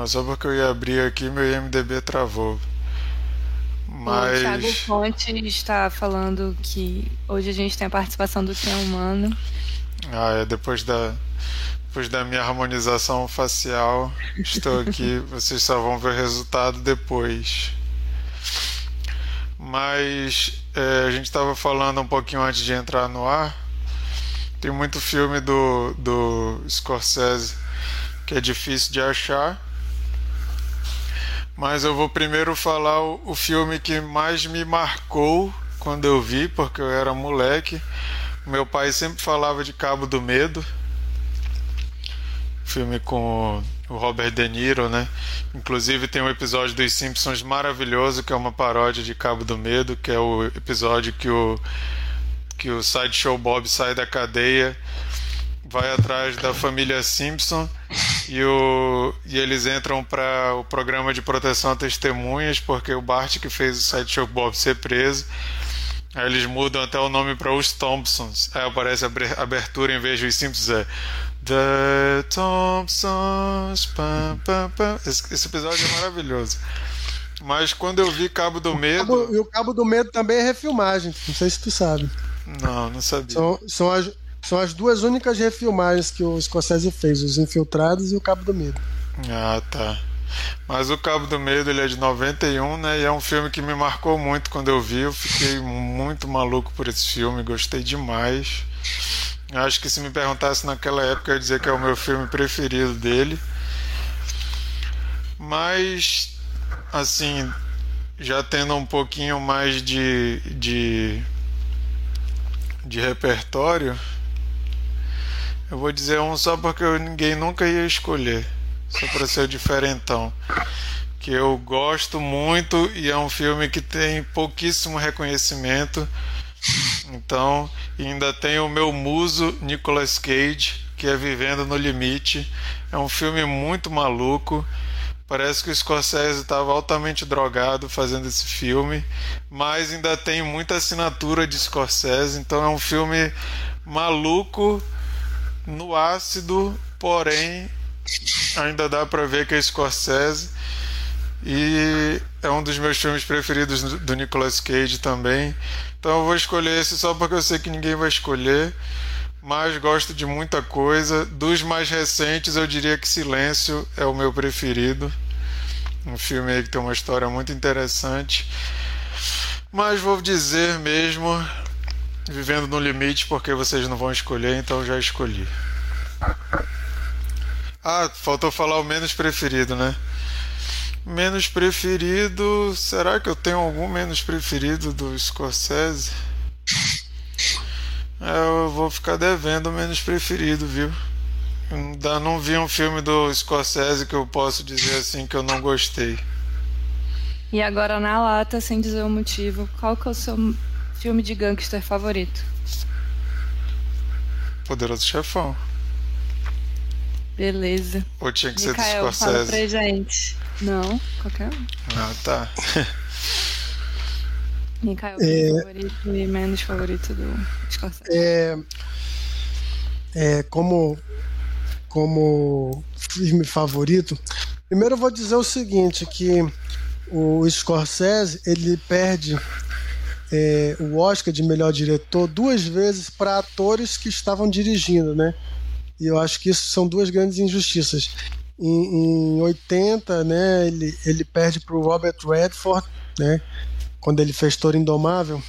Só porque eu ia abrir aqui, meu IMDB travou. Mas... O Thiago Fonte está falando que hoje a gente tem a participação do Ken Humano. Ah, é depois da, depois da minha harmonização facial, estou aqui. [laughs] vocês só vão ver o resultado depois. Mas é, a gente estava falando um pouquinho antes de entrar no ar. Tem muito filme do, do Scorsese que é difícil de achar mas eu vou primeiro falar o, o filme que mais me marcou quando eu vi, porque eu era moleque. Meu pai sempre falava de Cabo do Medo. Filme com o Robert De Niro, né? Inclusive tem um episódio dos Simpsons maravilhoso que é uma paródia de Cabo do Medo, que é o episódio que o que o Sideshow Bob sai da cadeia, vai atrás da família Simpson e, o, e eles entram para o programa de proteção a testemunhas porque o Bart que fez o Sideshow Bob ser preso. Aí eles mudam até o nome para os Thompsons. Aí aparece a abertura em vez de os Simpsons é The Thompsons. Pam, pam, pam. Esse, esse, episódio é maravilhoso. Mas quando eu vi Cabo do Medo. Cabo, e o Cabo do Medo também é refilmagem. Não sei se tu sabe. Não, não sabia. São, são, as, são as duas únicas refilmagens que o Scorsese fez: Os Infiltrados e o Cabo do Medo. Ah, tá. Mas o Cabo do Medo ele é de 91, né? E é um filme que me marcou muito quando eu vi. Eu fiquei muito maluco por esse filme, gostei demais. Acho que se me perguntasse naquela época, eu ia dizer que é o meu filme preferido dele. Mas, assim, já tendo um pouquinho mais de, de, de repertório, eu vou dizer um só porque ninguém nunca ia escolher, só para ser o diferentão. Que eu gosto muito e é um filme que tem pouquíssimo reconhecimento então, ainda tem o meu muso Nicolas Cage, que é Vivendo no Limite. É um filme muito maluco. Parece que o Scorsese estava altamente drogado fazendo esse filme, mas ainda tem muita assinatura de Scorsese, então é um filme maluco no ácido, porém ainda dá para ver que é Scorsese. E é um dos meus filmes preferidos do Nicolas Cage também. Então eu vou escolher esse só porque eu sei que ninguém vai escolher. Mas gosto de muita coisa. Dos mais recentes, eu diria que Silêncio é o meu preferido. Um filme aí que tem uma história muito interessante. Mas vou dizer mesmo, Vivendo no Limite, porque vocês não vão escolher, então já escolhi. Ah, faltou falar o menos preferido, né? Menos preferido. Será que eu tenho algum menos preferido do Scorsese? É, eu vou ficar devendo o menos preferido, viu? Ainda não vi um filme do Scorsese que eu posso dizer assim que eu não gostei. E agora na lata, sem dizer o motivo, qual que é o seu filme de gangster favorito? Poderoso Chefão. Beleza. Ou tinha que Micael, ser do Scorsese? Fala pra gente. Não, qualquer um. Ah, tá. [laughs] Micael, é... favorito e menos favorito do Scorsese. É, é, como, como filme favorito, primeiro eu vou dizer o seguinte, que o Scorsese, ele perde é, o Oscar de melhor diretor duas vezes para atores que estavam dirigindo, né? E eu acho que isso são duas grandes injustiças. Em, em 80, né, ele, ele perde para o Robert Redford, né, quando ele fez Toro Indomável.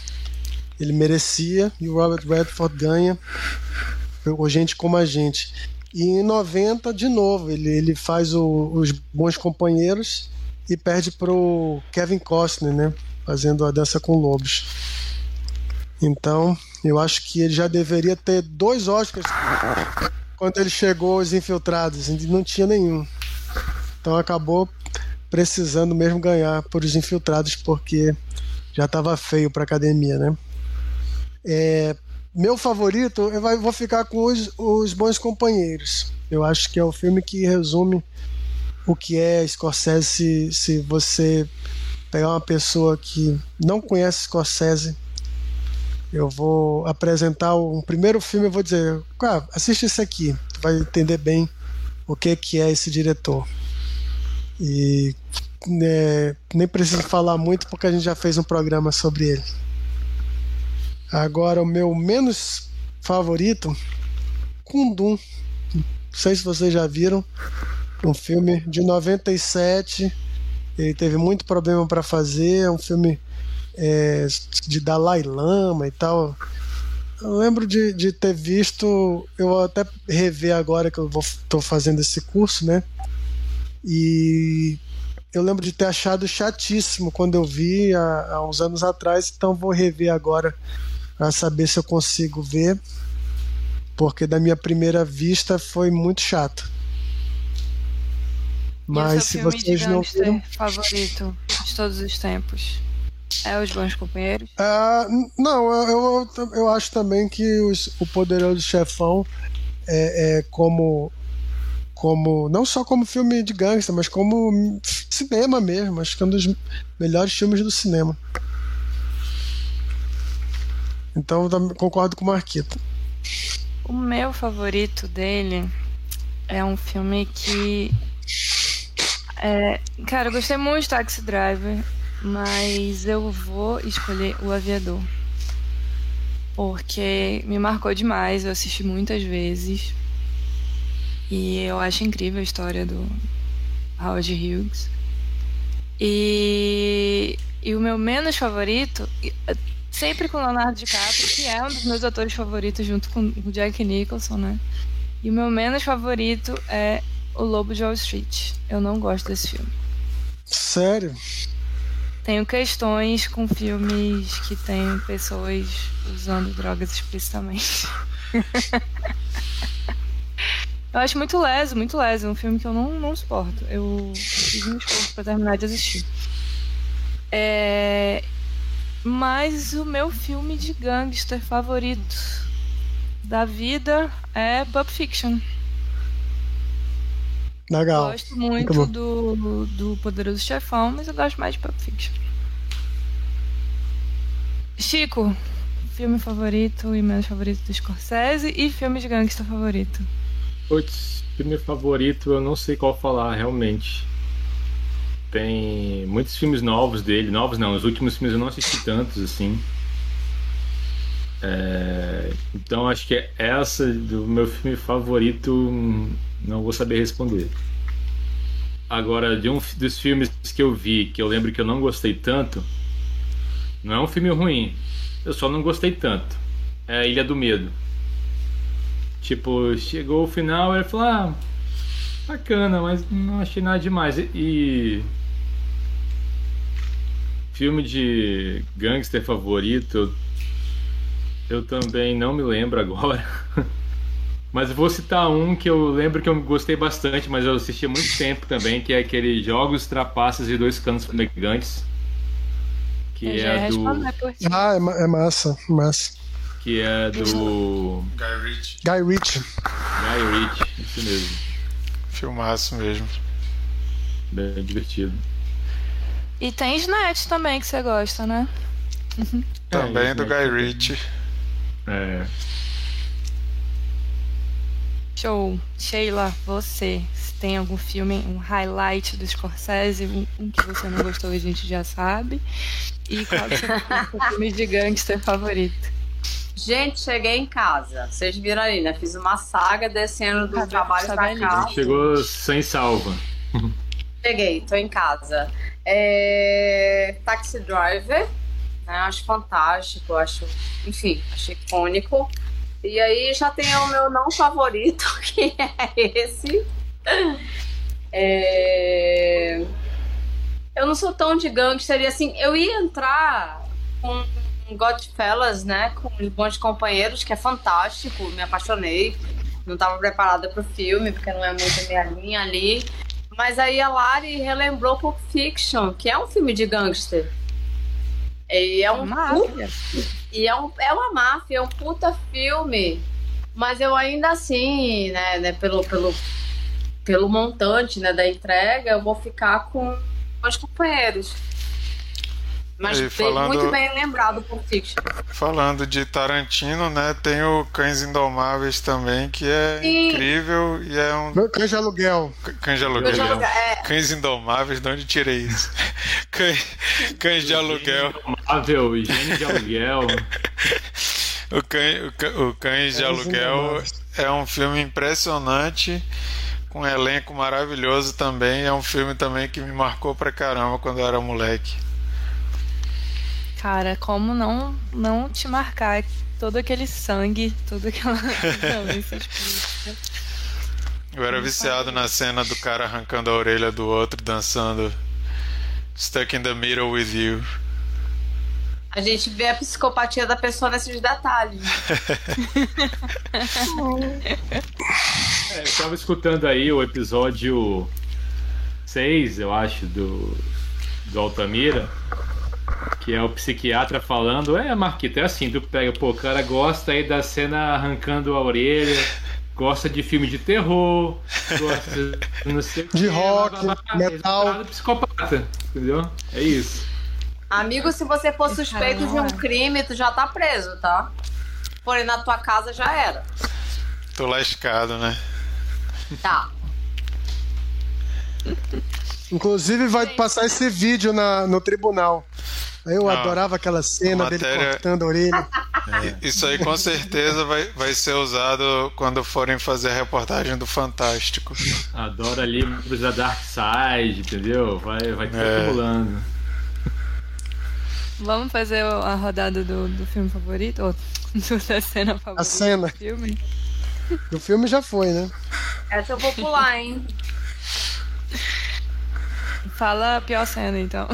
Ele merecia e o Robert Redford ganha por Gente Como a Gente. E em 90, de novo, ele, ele faz o, os Bons Companheiros e perde para o Kevin Costner, né, fazendo a Dança com Lobos. Então, eu acho que ele já deveria ter dois Oscars quando ele chegou os infiltrados, não tinha nenhum. Então acabou precisando mesmo ganhar por os infiltrados, porque já estava feio para academia, né? É, meu favorito, eu vou ficar com os, os Bons Companheiros. Eu acho que é o filme que resume o que é Scorsese se, se você pegar uma pessoa que não conhece Scorsese eu vou apresentar um primeiro filme, eu vou dizer, ah, assiste esse aqui, tu vai entender bem o que que é esse diretor. E né, nem preciso falar muito porque a gente já fez um programa sobre ele. Agora o meu menos favorito, Kundum. Não sei se vocês já viram, um filme de 97. Ele teve muito problema para fazer, é um filme é, de Dalai Lama e tal. Eu lembro de, de ter visto, eu até rever agora que eu estou fazendo esse curso, né? E eu lembro de ter achado chatíssimo quando eu vi há, há uns anos atrás, então vou rever agora para saber se eu consigo ver, porque da minha primeira vista foi muito chato. Mas se vocês não viram... favorito de todos os tempos é Os Bons Companheiros? Ah, não, eu, eu, eu acho também que os, o Poderoso Chefão é, é como como não só como filme de gangster, mas como cinema mesmo. Acho que é um dos melhores filmes do cinema. Então concordo com o Marquito. O meu favorito dele é um filme que. É, cara, eu gostei muito de Taxi Driver, mas eu vou escolher O Aviador. Porque me marcou demais, eu assisti muitas vezes. E eu acho incrível a história do Howard Hughes. E, e o meu menos favorito, sempre com Leonardo DiCaprio, que é um dos meus atores favoritos, junto com o Jack Nicholson, né? E o meu menos favorito é O Lobo de Wall Street. Eu não gosto desse filme. Sério? Tenho questões com filmes que tem pessoas usando drogas explicitamente. Eu acho muito leso, muito leso. É um filme que eu não, não suporto. Eu fiz um esforço pra terminar de assistir. É... Mas o meu filme de gangster favorito da vida é Pulp Fiction. Legal. Gosto muito do, do Poderoso Chefão, mas eu gosto mais de Pulp Fiction. Chico, filme favorito e menos favorito do Scorsese e filme de gangster favorito. Putz, filme favorito, eu não sei qual falar realmente. Tem muitos filmes novos dele, novos não, os últimos filmes eu não assisti tantos assim. É, então acho que é essa do meu filme favorito não vou saber responder. Agora, de um dos filmes que eu vi, que eu lembro que eu não gostei tanto, não é um filme ruim, eu só não gostei tanto. É Ilha do Medo. Tipo, chegou o final e ele falou: Ah, bacana, mas não achei nada demais. E. Filme de gangster favorito, eu também não me lembro agora. [laughs] mas vou citar um que eu lembro que eu gostei bastante, mas eu assisti há muito tempo também, que é aquele Jogos, Trapaças e Dois Canos Fumegantes. Que é do. Ah, é, é massa, massa que é do. Guy Ritchie. Guy Ritchie. Guy Ritchie, isso mesmo. Filmaço mesmo. Bem divertido. E tem Snatch também que você gosta, né? Uhum. Também é, do Guy Ritchie. É. Show. Sheila, você, se tem algum filme, um highlight do Scorsese, um, um que você não gostou, a gente já sabe. E qual é o seu [laughs] filme de gangster favorito? Gente, cheguei em casa. Vocês viram aí, né? Fiz uma saga descendo do trabalho pra cá. Chegou sem salva. Cheguei, tô em casa. É... Taxi Driver, né? Acho fantástico, acho, enfim, acho icônico. E aí já tem o meu não favorito, [laughs] que é esse. É... Eu não sou tão de gangster, assim, eu ia entrar com Godfellas, né? Com os bons companheiros, que é fantástico. Me apaixonei. Não estava preparada para o filme, porque não é muito minha linha ali. Mas aí a Lari relembrou Pulp Fiction, que é um filme de gangster. E é um máfia. E é, um, é uma máfia, é um puta filme. Mas eu ainda assim, né, né pelo, pelo, pelo montante né, da entrega, eu vou ficar com os companheiros. Mas e falando, muito bem lembrado por Fiction. Falando de Tarantino, né? Tem o Cães Indomáveis também, que é Sim. incrível e é um. Cães de aluguel. Cães de aluguel. Cães, de é. Cães Indomáveis, de onde tirei isso? [laughs] Cães, Cães de aluguel. Indomável, higiene de aluguel. [laughs] o, cães, o Cães de Aluguel é um filme impressionante com um elenco maravilhoso também. É um filme também que me marcou pra caramba quando eu era moleque. Cara, como não não te marcar todo aquele sangue, toda aquela [laughs] violência Eu era viciado na cena do cara arrancando a orelha do outro, dançando Stuck in the middle with you. A gente vê a psicopatia da pessoa nesses detalhes. [laughs] É, eu tava escutando aí o episódio 6, eu acho, do, do Altamira, que é o psiquiatra falando, é, Marquito, é assim, tu pega, pô, o cara gosta aí da cena arrancando a orelha, gosta de filme de terror, gosta de, não sei De rock, blá. metal. É psicopata, entendeu? É isso. Amigo, se você for suspeito de um é. crime, tu já tá preso, tá? Porém, na tua casa já era. Tô lascado, né? Tá. Inclusive vai passar esse vídeo na, no tribunal. Eu Ah, adorava aquela cena dele matéria- cortando a orelha. Isso aí com certeza vai, vai ser usado quando forem fazer a reportagem do Fantástico. Adora livros da Dark Side, entendeu? Vai, vai É. acumulando. Vamos fazer a rodada do, do filme favorito? Ou [laughs] do- da cena favorita A cena. do filme? O filme já foi, né? Essa eu vou pular, hein? Fala a pior cena, então.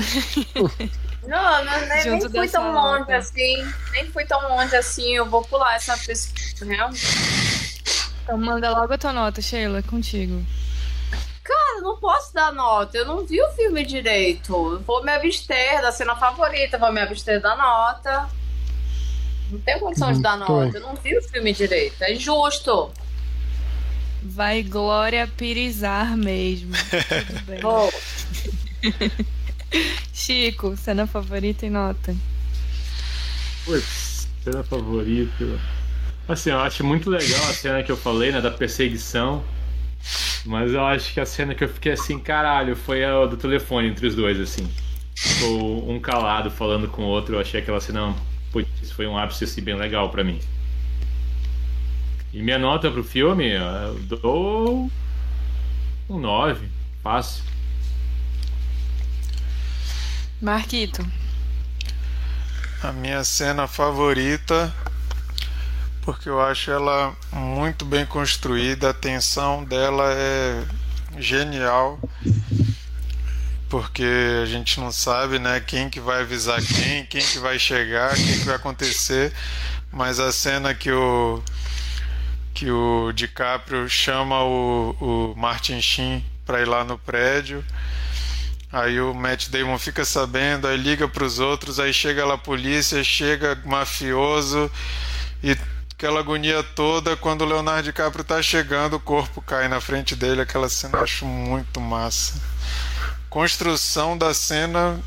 Não, não nem, fui tão longe assim. Nem fui tão longe assim. Eu vou pular essa pesquisa. Real. Então manda logo a tua nota, Sheila, contigo. Cara, eu não posso dar nota. Eu não vi o filme direito. Eu Vou me abster da cena favorita, vou me abster da nota. Não tenho condição de dar nota. Eu não vi o filme direito. É injusto. Vai Glória pirizar mesmo. [laughs] Tudo bem. Vou. [laughs] Chico, cena favorita e nota. Putz, cena favorita. Assim, eu acho muito legal a cena que eu falei, né, da perseguição. Mas eu acho que a cena que eu fiquei assim, caralho, foi a do telefone entre os dois, assim. Ficou um calado falando com o outro. Eu achei aquela cena, putz, foi um ápice assim, bem legal pra mim. E minha nota pro filme, eu dou um 9, fácil. Marquito. A minha cena favorita, porque eu acho ela muito bem construída, a tensão dela é genial. Porque a gente não sabe, né, quem que vai avisar quem, quem que vai chegar, o que, vai acontecer. Mas a cena que o que o DiCaprio chama o, o Martin Sheen para ir lá no prédio. Aí o Matt Damon fica sabendo, aí liga para os outros, aí chega lá a polícia, chega mafioso e aquela agonia toda quando o Leonardo DiCaprio tá chegando, o corpo cai na frente dele, aquela cena eu acho muito massa. Construção da cena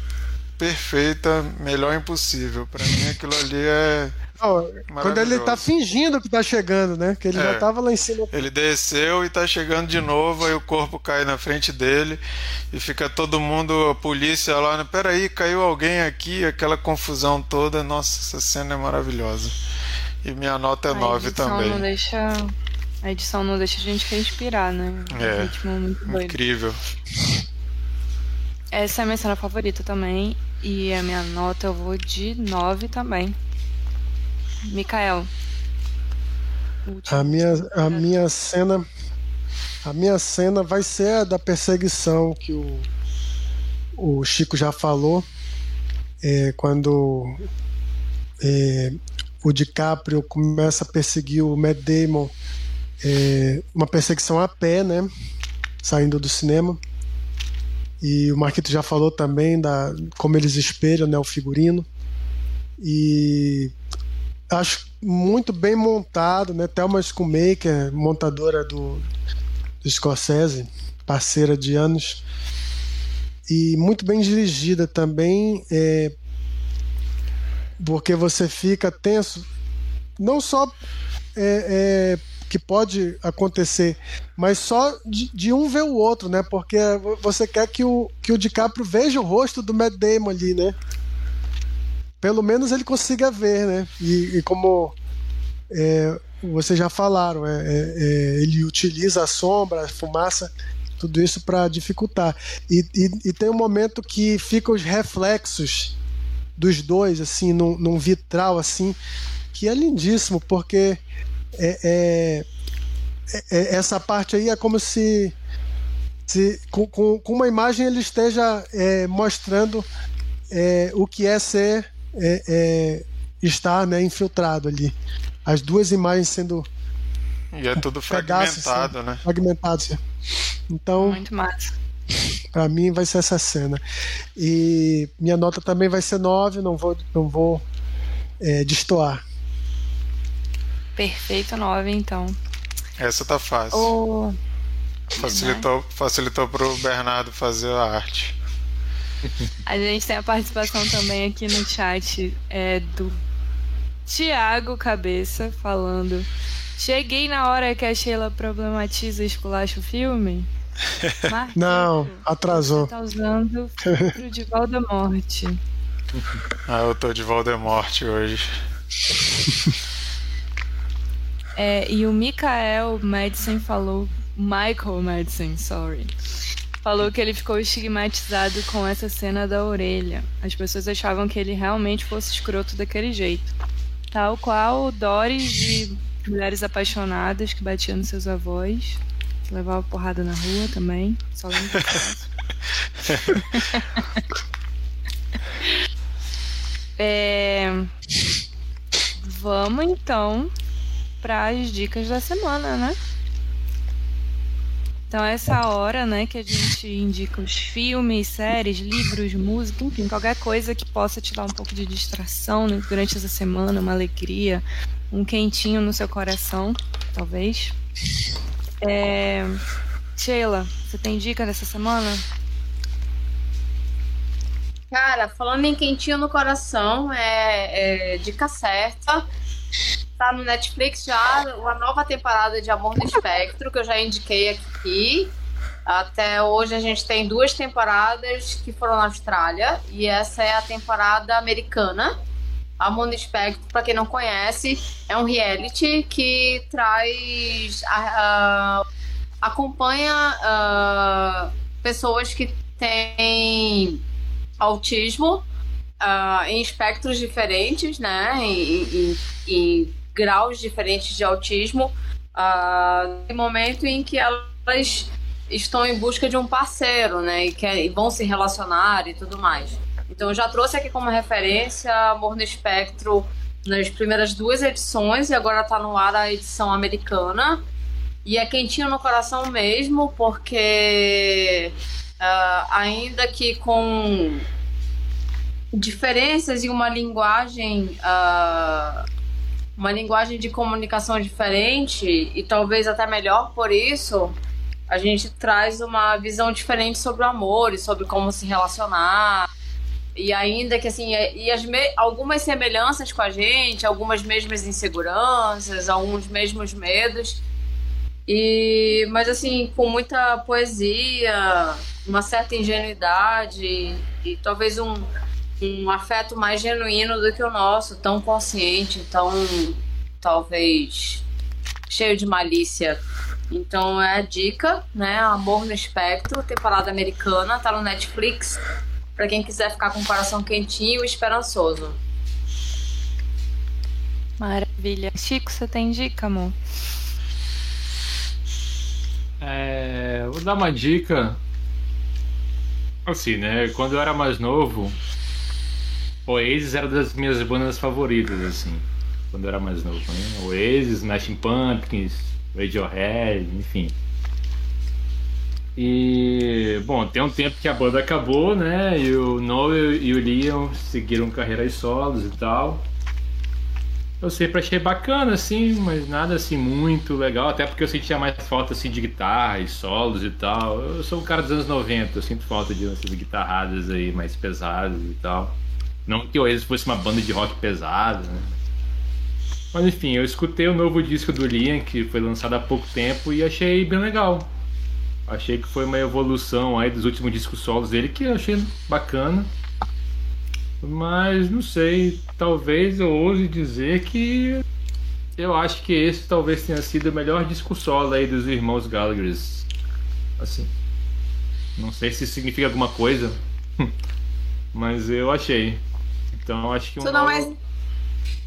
perfeita, melhor impossível. Para mim aquilo ali é Quando ele tá fingindo que tá chegando, né? Que ele É. já tava lá em cima. Ele desceu e tá chegando de novo, aí o corpo cai na frente dele e fica todo mundo, a polícia lá, né? Peraí, caiu alguém aqui, aquela confusão toda. Nossa, essa cena é maravilhosa. E minha nota é A 9 edição também. Não deixa, a edição não deixa a gente respirar, né? É. Ritmo muito doido. Incrível. Essa é a minha cena favorita também. E a minha nota eu vou de 9 também. Mikael. A minha, a minha cena. A minha cena vai ser a da perseguição que o, o Chico já falou. É, quando é, o DiCaprio começa a perseguir o Matt Damon. É, uma perseguição a pé, né? Saindo do cinema. E o Marquito já falou também da como eles espelham né, o figurino. E acho muito bem montado, né? Thelma Schumacher, montadora do, do Scorsese, parceira de anos, e muito bem dirigida também, é, porque você fica tenso, não só é, é, que pode acontecer, mas só de, de um ver o outro, né? Porque você quer que o, que o DiCaprio veja o rosto do Matt Damon ali, né? Pelo menos ele consiga ver, né? E, e como é, vocês já falaram, é, é, é, ele utiliza a sombra, a fumaça, tudo isso para dificultar. E, e, e, tem um momento que ficam os reflexos dos dois, assim, num, num vitral, assim, que é lindíssimo, porque é, é, essa parte aí é como se se com, com, uma imagem ele esteja é, mostrando é, o que é ser é, é, estar né, infiltrado ali. As duas imagens sendo E é tudo pedaços, fragmentado, assim, né? fragmentados. Então, Muito massa. Pra mim vai ser essa cena. E minha nota também vai ser 9, não vou, não vou é, destoar. Perfeito 9, então. Essa tá fácil. O... Facilitou, facilitou pro Bernardo fazer a arte. A gente tem a participação também aqui no chat é, do Tiago Cabeça falando. Cheguei na hora que a Sheila problematiza e esculacha o filme. [laughs] Não, atrasou. Você tá usando filtro [laughs] de Voldemort. Ah, eu tô de Voldemort hoje. É, e o Mikael Madison falou. Michael Madison, sorry. Falou que ele ficou estigmatizado com essa cena da orelha. As pessoas achavam que ele realmente fosse escroto daquele jeito. Tal qual o Doris de Mulheres Apaixonadas que batia nos seus avós. Levava porrada na rua também. Só lembro. [laughs] É, Vamos então para as dicas da semana, né? Então essa hora, né, que a gente indica os filmes, séries, livros, música, enfim, qualquer coisa que possa te dar um pouco de distração né, durante essa semana, uma alegria, um quentinho no seu coração, talvez. É... Sheila, você tem dica dessa semana? Cara, falando em quentinho no coração, é, é dica certa. Tá no Netflix já uma nova temporada de Amor no Espectro, que eu já indiquei aqui. Até hoje a gente tem duas temporadas que foram na Austrália, e essa é a temporada americana. Amor no Espectro, para quem não conhece, é um reality que traz. a- a- acompanha pessoas que têm autismo em espectros diferentes, né? Em, em- em graus diferentes de autismo. ah, no momento em que elas estão em busca de um parceiro, né? E, quer, e vão se relacionar e tudo mais. Então eu já trouxe aqui como referência Amor no Espectro nas primeiras duas edições e agora tá no ar a edição americana. E é quentinho no coração mesmo, porque ah, ainda que com diferenças e uma linguagem ah, uma linguagem de comunicação diferente e talvez até melhor por isso a gente traz uma visão diferente sobre o amor e sobre como se relacionar. E ainda que assim é- e as me- algumas semelhanças com a gente algumas mesmas inseguranças alguns mesmos medos. E mas assim com muita poesia uma certa ingenuidade e talvez um um afeto mais genuíno do que o nosso, tão consciente, tão talvez cheio de malícia. Então é a dica, né? Amor no Espectro, temporada americana, tá no Netflix. Pra quem quiser ficar com o coração quentinho e esperançoso. Maravilha. Chico, você tem dica, amor? É, vou dar uma dica. Assim, né? Quando eu era mais novo, Oasis era das minhas bandas favoritas, assim. Quando eu era mais novo, né? Oasis, Smashing Pumpkins, Radiohead, enfim. E, bom, tem um tempo que a banda acabou, né? E o Noel e o Liam seguiram carreiras solos e tal. Eu sempre achei bacana, assim, mas nada assim muito legal, até porque eu sentia mais falta assim de guitarra e solos e tal. Eu sou um cara dos anos 90, eu sinto falta de essas guitarradas aí mais pesadas e tal. Não que o Oasis fosse uma banda de rock pesada, né? Mas enfim, eu escutei o novo disco do Liam, que foi lançado há pouco tempo, e achei bem legal. Achei que foi uma evolução aí dos últimos discos solos dele, que eu achei bacana. Mas não sei, talvez eu ouse dizer que eu acho que esse talvez tenha sido o melhor disco solo aí dos irmãos Gallagher. Assim. Não sei se significa alguma coisa, [laughs] mas eu achei. Então acho que um Tu não novo-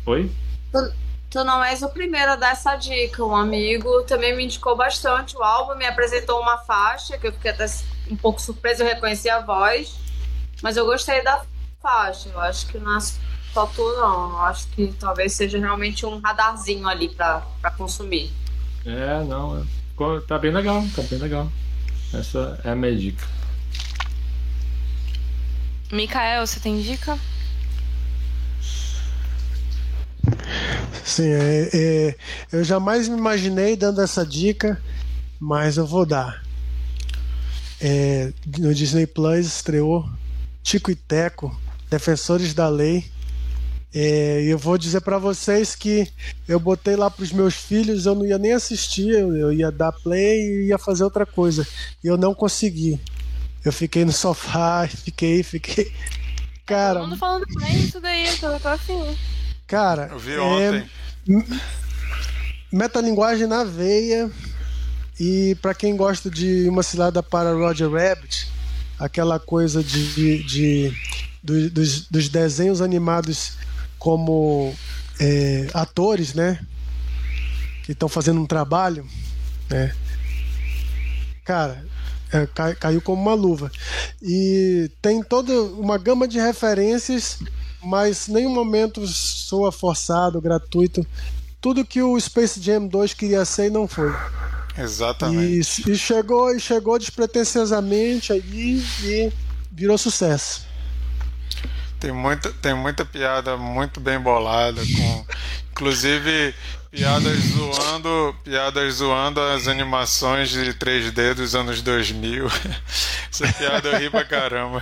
é, Oi? tu tu não és o primeiro a dar essa dica. Um amigo também me indicou bastante o álbum, me apresentou uma faixa que eu fiquei até um pouco surpresa, eu reconheci a voz, mas eu gostei da faixa. Eu acho que não é só tu, não. Eu acho que talvez seja realmente um radarzinho ali pra, pra consumir. É, não. É, tá bem legal, tá bem legal. Essa é a minha dica. Mikael, você tem dica? Sim, é, é, eu jamais me imaginei dando essa dica, mas eu vou dar. É, no Disney Plus estreou Tico e Teco, Defensores da Lei. É, e eu vou dizer para vocês que eu botei lá para os meus filhos, eu não ia nem assistir, eu, ia dar play e ia fazer outra coisa. E eu não consegui. Eu fiquei no sofá, [laughs] fiquei, fiquei. Cara. Todo mundo falando bem isso daí, eu tô afim. Cara. Eu vi é, ontem. Metalinguagem na veia. E para quem gosta de uma cilada para Roger Rabbit, aquela coisa de, de, de dos, dos, desenhos animados como é, atores, né? Que estão fazendo um trabalho, né? Cara, é, cai, caiu como uma luva. E tem toda uma gama de referências, mas nenhum momento soa forçado, gratuito. Tudo que o Space Jam 2 queria ser e não foi. Exatamente. E, e chegou e chegou despretensiosamente aí e virou sucesso. Tem muita, tem muita piada muito bem bolada, com inclusive piadas zoando, piadas zoando as animações de 3D dos anos 2000. [laughs] Essa piada eu ri pra caramba.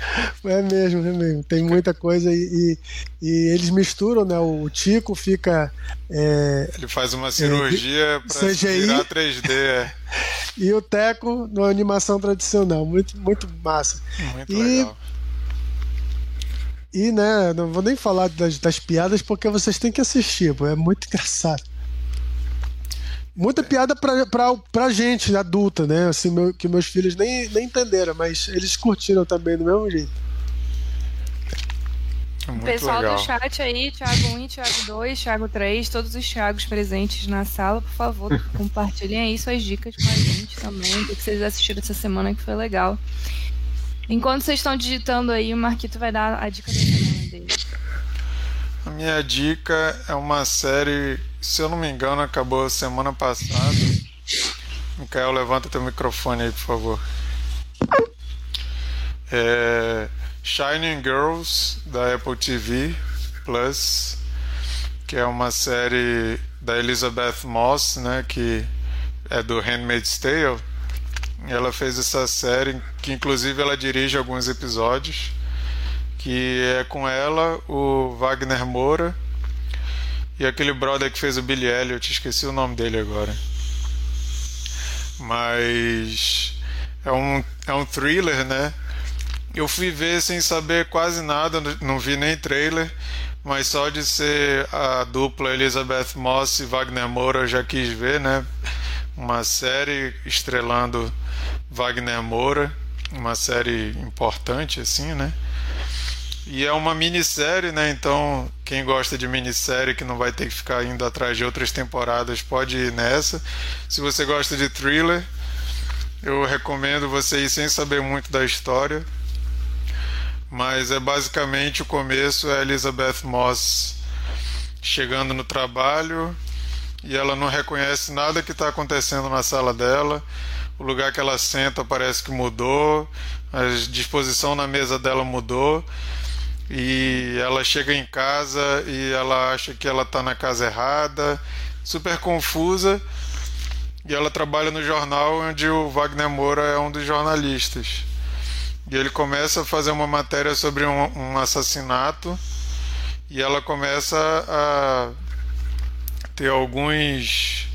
[laughs] É mesmo, é mesmo. Tem muita coisa e, e, e eles misturam, né? O Tico fica. É, Ele faz uma cirurgia é, para virar 3D. É. e o Teco numa animação tradicional. Muito, muito massa. Muito e, legal. E, né, não vou nem falar das, das piadas porque vocês têm que assistir, pô, é muito [laughs] engraçado. Muita piada pra, pra, pra gente, adulta, né? Assim, meu, que meus filhos nem, nem entenderam, mas eles curtiram também do mesmo jeito. É muito Pessoal legal. do chat aí, Thiago 1, Thiago 2, Thiago 3, todos os Thiagos presentes na sala, por favor, [laughs] compartilhem aí suas dicas com a gente também, o que vocês assistiram essa semana que foi legal. Enquanto vocês estão digitando aí, o Marquito vai dar a dica da semana dele. A minha dica é uma série, se eu não me engano, acabou semana passada. Micael, levanta teu microfone aí, por favor. É Shining Girls, da Apple TV Plus, que é uma série da Elizabeth Moss, né, que é do Handmaid's Tale ela fez essa série que inclusive ela dirige alguns episódios, que é com ela, o Wagner Moura e aquele brother que fez o Billy Elliot, esqueci o nome dele agora. Mas é um, é um thriller, né? Eu fui ver sem saber quase nada, não vi nem trailer, mas só de ser a dupla Elizabeth Moss e Wagner Moura eu já quis ver, né? Uma série estrelando Wagner Moura, uma série importante assim, né? E é uma minissérie, né? Então, quem gosta de minissérie que não vai ter que ficar indo atrás de outras temporadas, pode ir nessa. Se você gosta de thriller, eu recomendo você ir sem saber muito da história. Mas é basicamente o começo é Elizabeth Moss chegando no trabalho e ela não reconhece nada que está acontecendo na sala dela o lugar que ela senta parece que mudou, a disposição na mesa dela mudou e ela chega em casa e ela acha que ela está na casa errada, super confusa. E ela trabalha no jornal onde o Wagner Moura é um dos jornalistas. E ele começa a fazer uma matéria sobre um, um assassinato e ela começa a ter alguns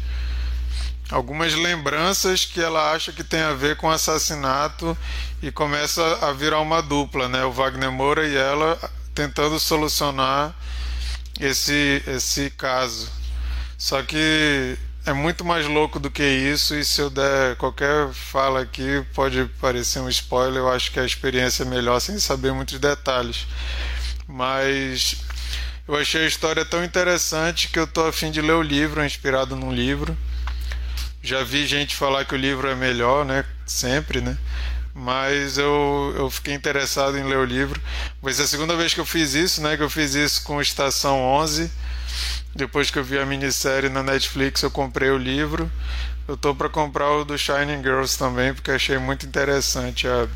algumas lembranças que ela acha que tem a ver com assassinato e começa a virar uma dupla, né? O Wagner Moura e ela tentando solucionar esse esse caso. Só que é muito mais louco do que isso e se eu der qualquer fala aqui pode parecer um spoiler, eu acho que a experiência é melhor sem saber muitos detalhes. Mas eu achei a história tão interessante que eu tô a fim de ler o livro, inspirado num livro. Já vi gente falar que o livro é melhor, né? Sempre, né? Mas eu, eu fiquei interessado em ler o livro. Vai ser a segunda vez que eu fiz isso, né? Que eu fiz isso com Estação 11. Depois que eu vi a minissérie na Netflix, eu comprei o livro. Eu tô para comprar o do Shining Girls também, porque achei muito interessante a,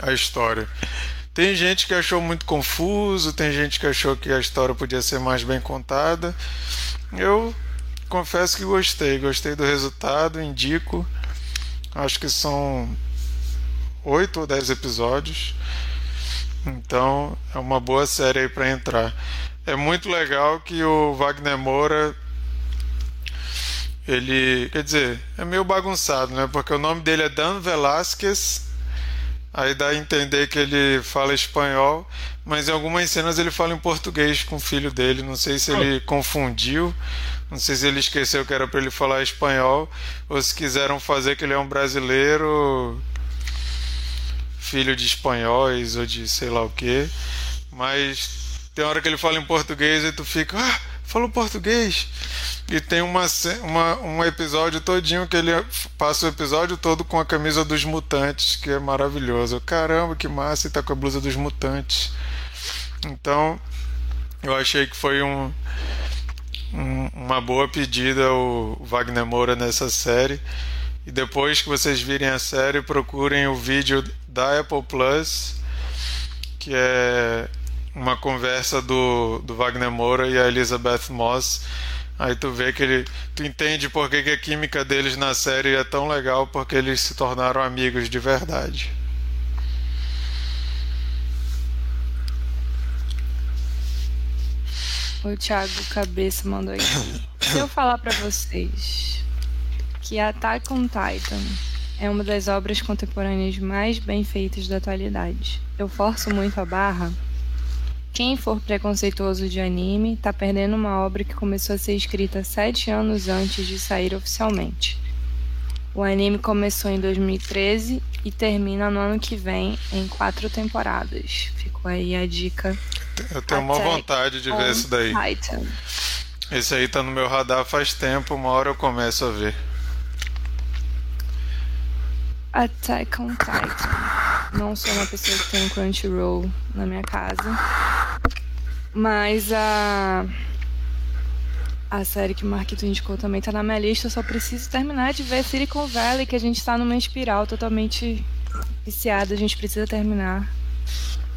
a história. Tem gente que achou muito confuso, tem gente que achou que a história podia ser mais bem contada. Eu confesso que gostei, gostei do resultado, indico. Acho que são oito ou dez episódios. Então é uma boa série aí para entrar. É muito legal que o Wagner Moura ele, quer dizer, é meio bagunçado, né? Porque o nome dele é Dan Velasquez. Aí dá a entender que ele fala espanhol, mas em algumas cenas ele fala em português com o filho dele. Não sei se ele confundiu, não sei se ele esqueceu que era para ele falar espanhol, ou se quiseram fazer que ele é um brasileiro filho de espanhóis ou de sei lá o que. Mas tem hora que ele fala em português e tu fica, ah, falou português. E tem uma, uma, um episódio todinho que ele passa o episódio todo com a camisa dos mutantes, que é maravilhoso. Caramba, que massa, e tá com a blusa dos mutantes. Então, eu achei que foi um, um, uma boa pedida o Wagner Moura nessa série. E depois que vocês virem a série, procurem o vídeo da Apple Plus, que é uma conversa do, do Wagner Moura e a Elizabeth Moss. Aí tu vê que ele. Tu entende por que, que a química deles na série é tão legal, porque eles se tornaram amigos de verdade. O Thiago Cabeça mandou aqui. Se eu falar para vocês que Attack on Titan é uma das obras contemporâneas mais bem feitas da atualidade, eu forço muito a barra? Quem for preconceituoso de anime tá perdendo uma obra que começou a ser escrita sete anos antes de sair oficialmente. O anime começou em 2013 e termina no ano que vem em quatro temporadas. Ficou aí a dica. Eu tenho uma vontade de ver isso daí. Titan. Esse aí tá no meu radar faz tempo, uma hora eu começo a ver. Attack on Titan. Não sou uma pessoa que tem Crunchyroll na minha casa. Mas a. A série que o Marquito indicou também tá na minha lista. Eu só preciso terminar de ver Silicon Valley, que a gente tá numa espiral totalmente viciada. A gente precisa terminar.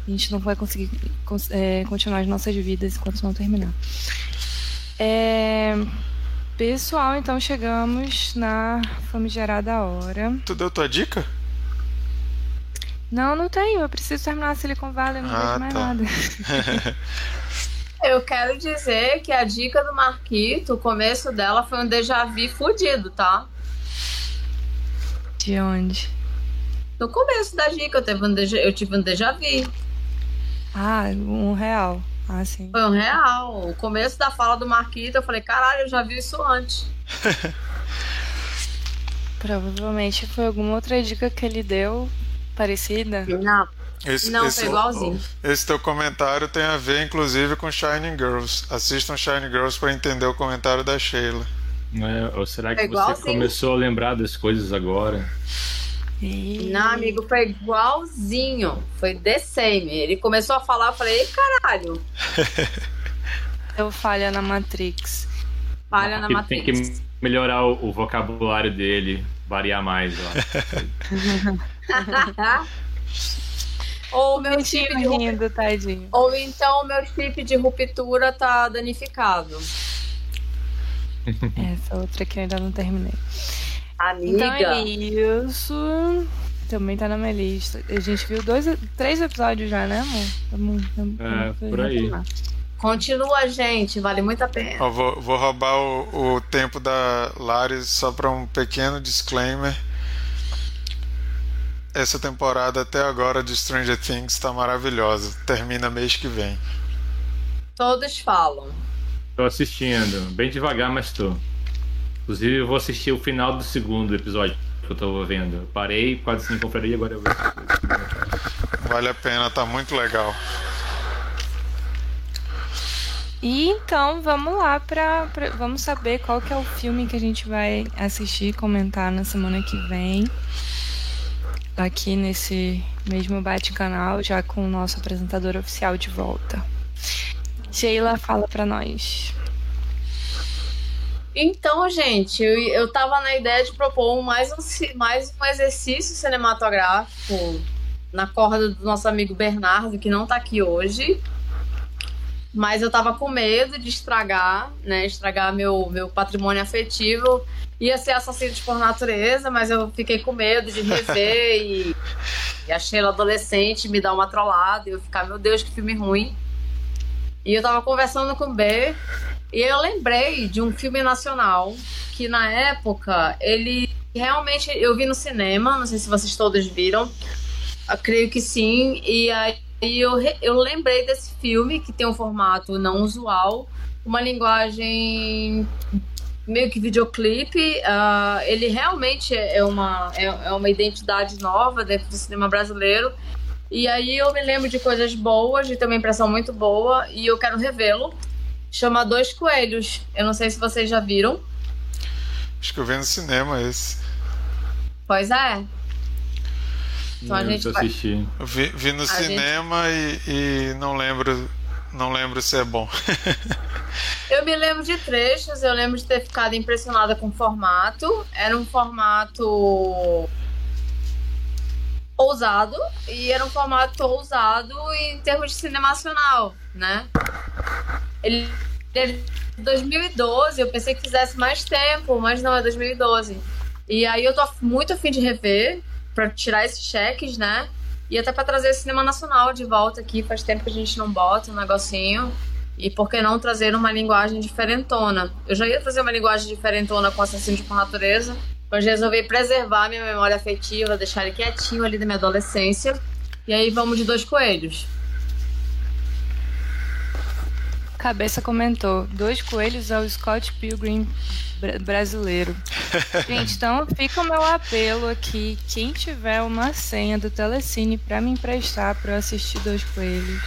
A gente não vai conseguir é, continuar as nossas vidas enquanto não terminar. É... Pessoal, então chegamos na famigerada hora. Tu deu tua dica? Não, não tenho. Eu preciso terminar a Silicon Valley, não Ah, vejo mais tá. nada. [laughs] Eu quero dizer que a dica do Marquito, o começo dela foi um déjà vu fudido, tá? De onde? No começo da dica eu, teve um déjà, eu tive um déjà vu. Ah, um real. Ah, sim. Foi um real. O começo da fala do Marquito, eu falei, caralho, eu já vi isso antes. [laughs] Provavelmente foi alguma outra dica que ele deu parecida. Não, Esse, não, esse, foi igualzinho. esse teu comentário tem a ver, inclusive, com Shining Girls. Assistam Shining Girls para entender o comentário da Sheila. Né? Ou será que É você igualzinho. começou a lembrar das coisas agora? E... Não, amigo, foi igualzinho. Foi the same. Ele começou a falar, eu falei, ei, caralho. [laughs] Deu falha na Matrix. Falha na matriz. Tem que melhorar o, o vocabulário dele, variar mais. Ó. [laughs] Ou o meu chip de ruptura. rindo, tadinho. Ou então o meu chip de ruptura tá danificado. Essa outra que eu ainda não terminei. Amiga. Então é isso. Também tá na minha lista. A gente viu dois, três episódios já, né, amor? Tamo- tamo- É, tamo- por aí. Continua, gente. Vale muito a pena. Ó, vou, vou roubar o, o tempo da Lari só para um pequeno disclaimer. Essa temporada até agora de Stranger Things está maravilhosa. Termina mês que vem. Todos falam. Tô assistindo, bem devagar, mas tô. Inclusive, eu vou assistir o final do segundo episódio que eu tô vendo. Eu parei, quase sem confraria, agora eu vou assistir. Vale a pena, tá muito legal. E então vamos lá para vamos saber qual que é o filme que a gente vai assistir e comentar na semana que vem. Aqui nesse mesmo bate-canal, já com o nosso apresentador oficial de volta. Sheila, fala para nós. Então, gente, eu, eu tava na ideia de propor mais um, mais um exercício cinematográfico na corda do nosso amigo Bernardo, que não tá aqui hoje. Mas eu tava com medo de estragar, né? Estragar meu, meu patrimônio afetivo. Ia ser Assassinos por Natureza, mas eu fiquei com medo de rever [laughs] e, e achei ela adolescente me dar uma trollada e eu ficar, meu Deus, que filme ruim. E eu tava conversando com o B e eu lembrei de um filme nacional que na época ele realmente eu vi no cinema, não sei se vocês todos viram. Eu creio que sim. E aí eu, eu lembrei desse filme, que tem um formato não usual, uma linguagem meio que videoclipe. Uh, ele realmente é uma, é, é uma identidade nova dentro do cinema brasileiro. E aí eu me lembro de coisas boas, de uma impressão muito boa, e eu quero revê-lo. Chama Dois Coelhos. Eu não sei se vocês já viram. Acho que eu vi no cinema esse. Pois é. Então a gente vai... assistir. Vi, vi no a cinema gente... e, e não lembro não lembro se é bom. [laughs] eu me lembro de trechos, eu lembro de ter ficado impressionada com o formato. Era um formato ousado e era um formato ousado em termos de cinemacional, né? Ele é de 2012, eu pensei que fizesse mais tempo, mas não, é 2012. E aí eu tô muito afim de rever para tirar esses cheques, né? E até para trazer o cinema nacional de volta aqui. Faz tempo que a gente não bota um negocinho. E por que não trazer uma linguagem diferentona? Eu já ia fazer uma linguagem diferentona com Assassino por Natureza, mas resolvi preservar minha memória afetiva, deixar ele quietinho ali da minha adolescência. E aí vamos de dois coelhos. Cabeça comentou: dois coelhos ao Scott Pilgrim brasileiro. [laughs] Gente, então fica o meu apelo aqui. Quem tiver uma senha do Telecine para me emprestar para eu assistir Dois Coelhos,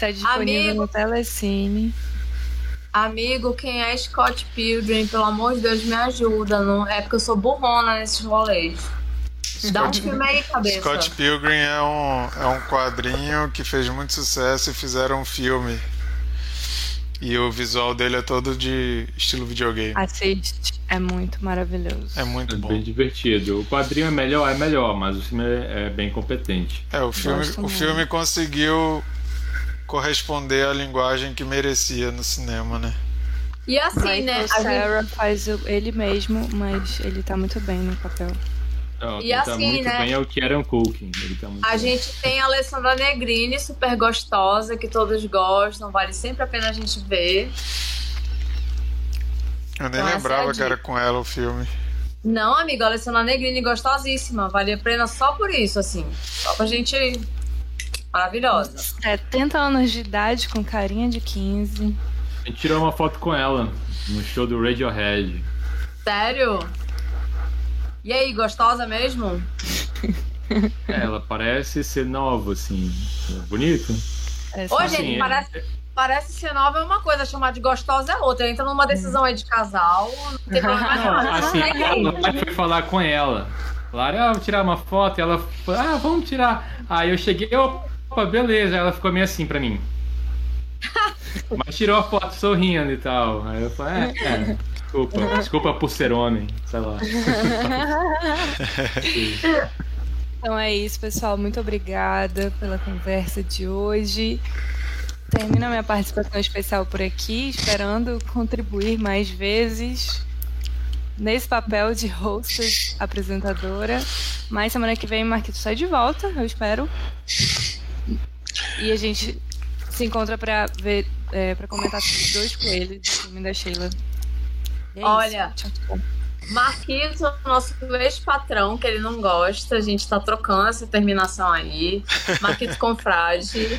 está disponível Amigo... no Telecine. Amigo, quem é Scott Pilgrim? Pelo amor de Deus, me ajuda. Não... É porque eu sou burrona nesses rolês. Dá um filme aí, cabeça. Scott Pilgrim é um, é um quadrinho que fez muito sucesso e fizeram um filme. E o visual dele é todo de estilo videogame. Assiste, é muito maravilhoso. É muito é bom. bem divertido. O quadrinho é melhor, é melhor, mas o filme é, é bem competente. É, o filme, o filme conseguiu corresponder à linguagem que merecia no cinema, né? E assim, Michael né? Sarah gente... faz ele mesmo, mas ele tá muito bem no papel. Não, e tá assim, muito né? bem é o Kieran Culkin. Ele tá muito a bem. gente tem a Alessandra Negrini, super gostosa, que todos gostam, vale sempre a pena a gente ver. Eu nem então, lembrava é que era com ela o filme. Não, amigo, a Alessandra Negrini gostosíssima. Vale a pena só por isso, assim. Só pra gente. Maravilhosa. 70 anos de idade, com carinha de 15. A gente tirou uma foto com ela no show do Radiohead. Sério? E aí, gostosa mesmo? É, ela parece ser nova, assim. Bonita. É, Ô, assim, gente, é... parece, parece ser nova é uma coisa, chamar de gostosa é outra. Entra numa decisão aí de casal, não tem [laughs] problema não, assim, ela foi falar com ela. Falaram, ah, vou tirar uma foto. E ela falou, ah, vamos tirar. Aí eu cheguei, opa, beleza. Ela ficou meio assim pra mim. [laughs] Mas tirou a foto sorrindo e tal. Aí eu falei, é, é. Desculpa, desculpa por ser homem, sei lá. [laughs] então é isso, pessoal. Muito obrigada pela conversa de hoje. Termino a minha participação especial por aqui, esperando contribuir mais vezes nesse papel de host apresentadora. Mas semana que vem Marquito sai de volta, eu espero. E a gente se encontra para ver, é, para comentar sobre dois coelhos do filme da Sheila. É Olha, Marquinhos, nosso ex-patrão, que ele não gosta, a gente tá trocando essa terminação aí. [laughs] Marquinhos Confrade. [laughs] ele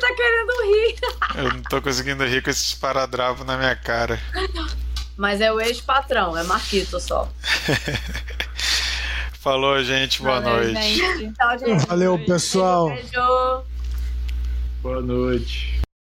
tá querendo rir. Eu não tô conseguindo rir com esse esparadrapo na minha cara. Mas é o ex-patrão, é Marquito só. [laughs] Falou, gente. Boa Valeu, noite. gente. Tchau, gente. Valeu, pessoal. Beijo. Boa noite.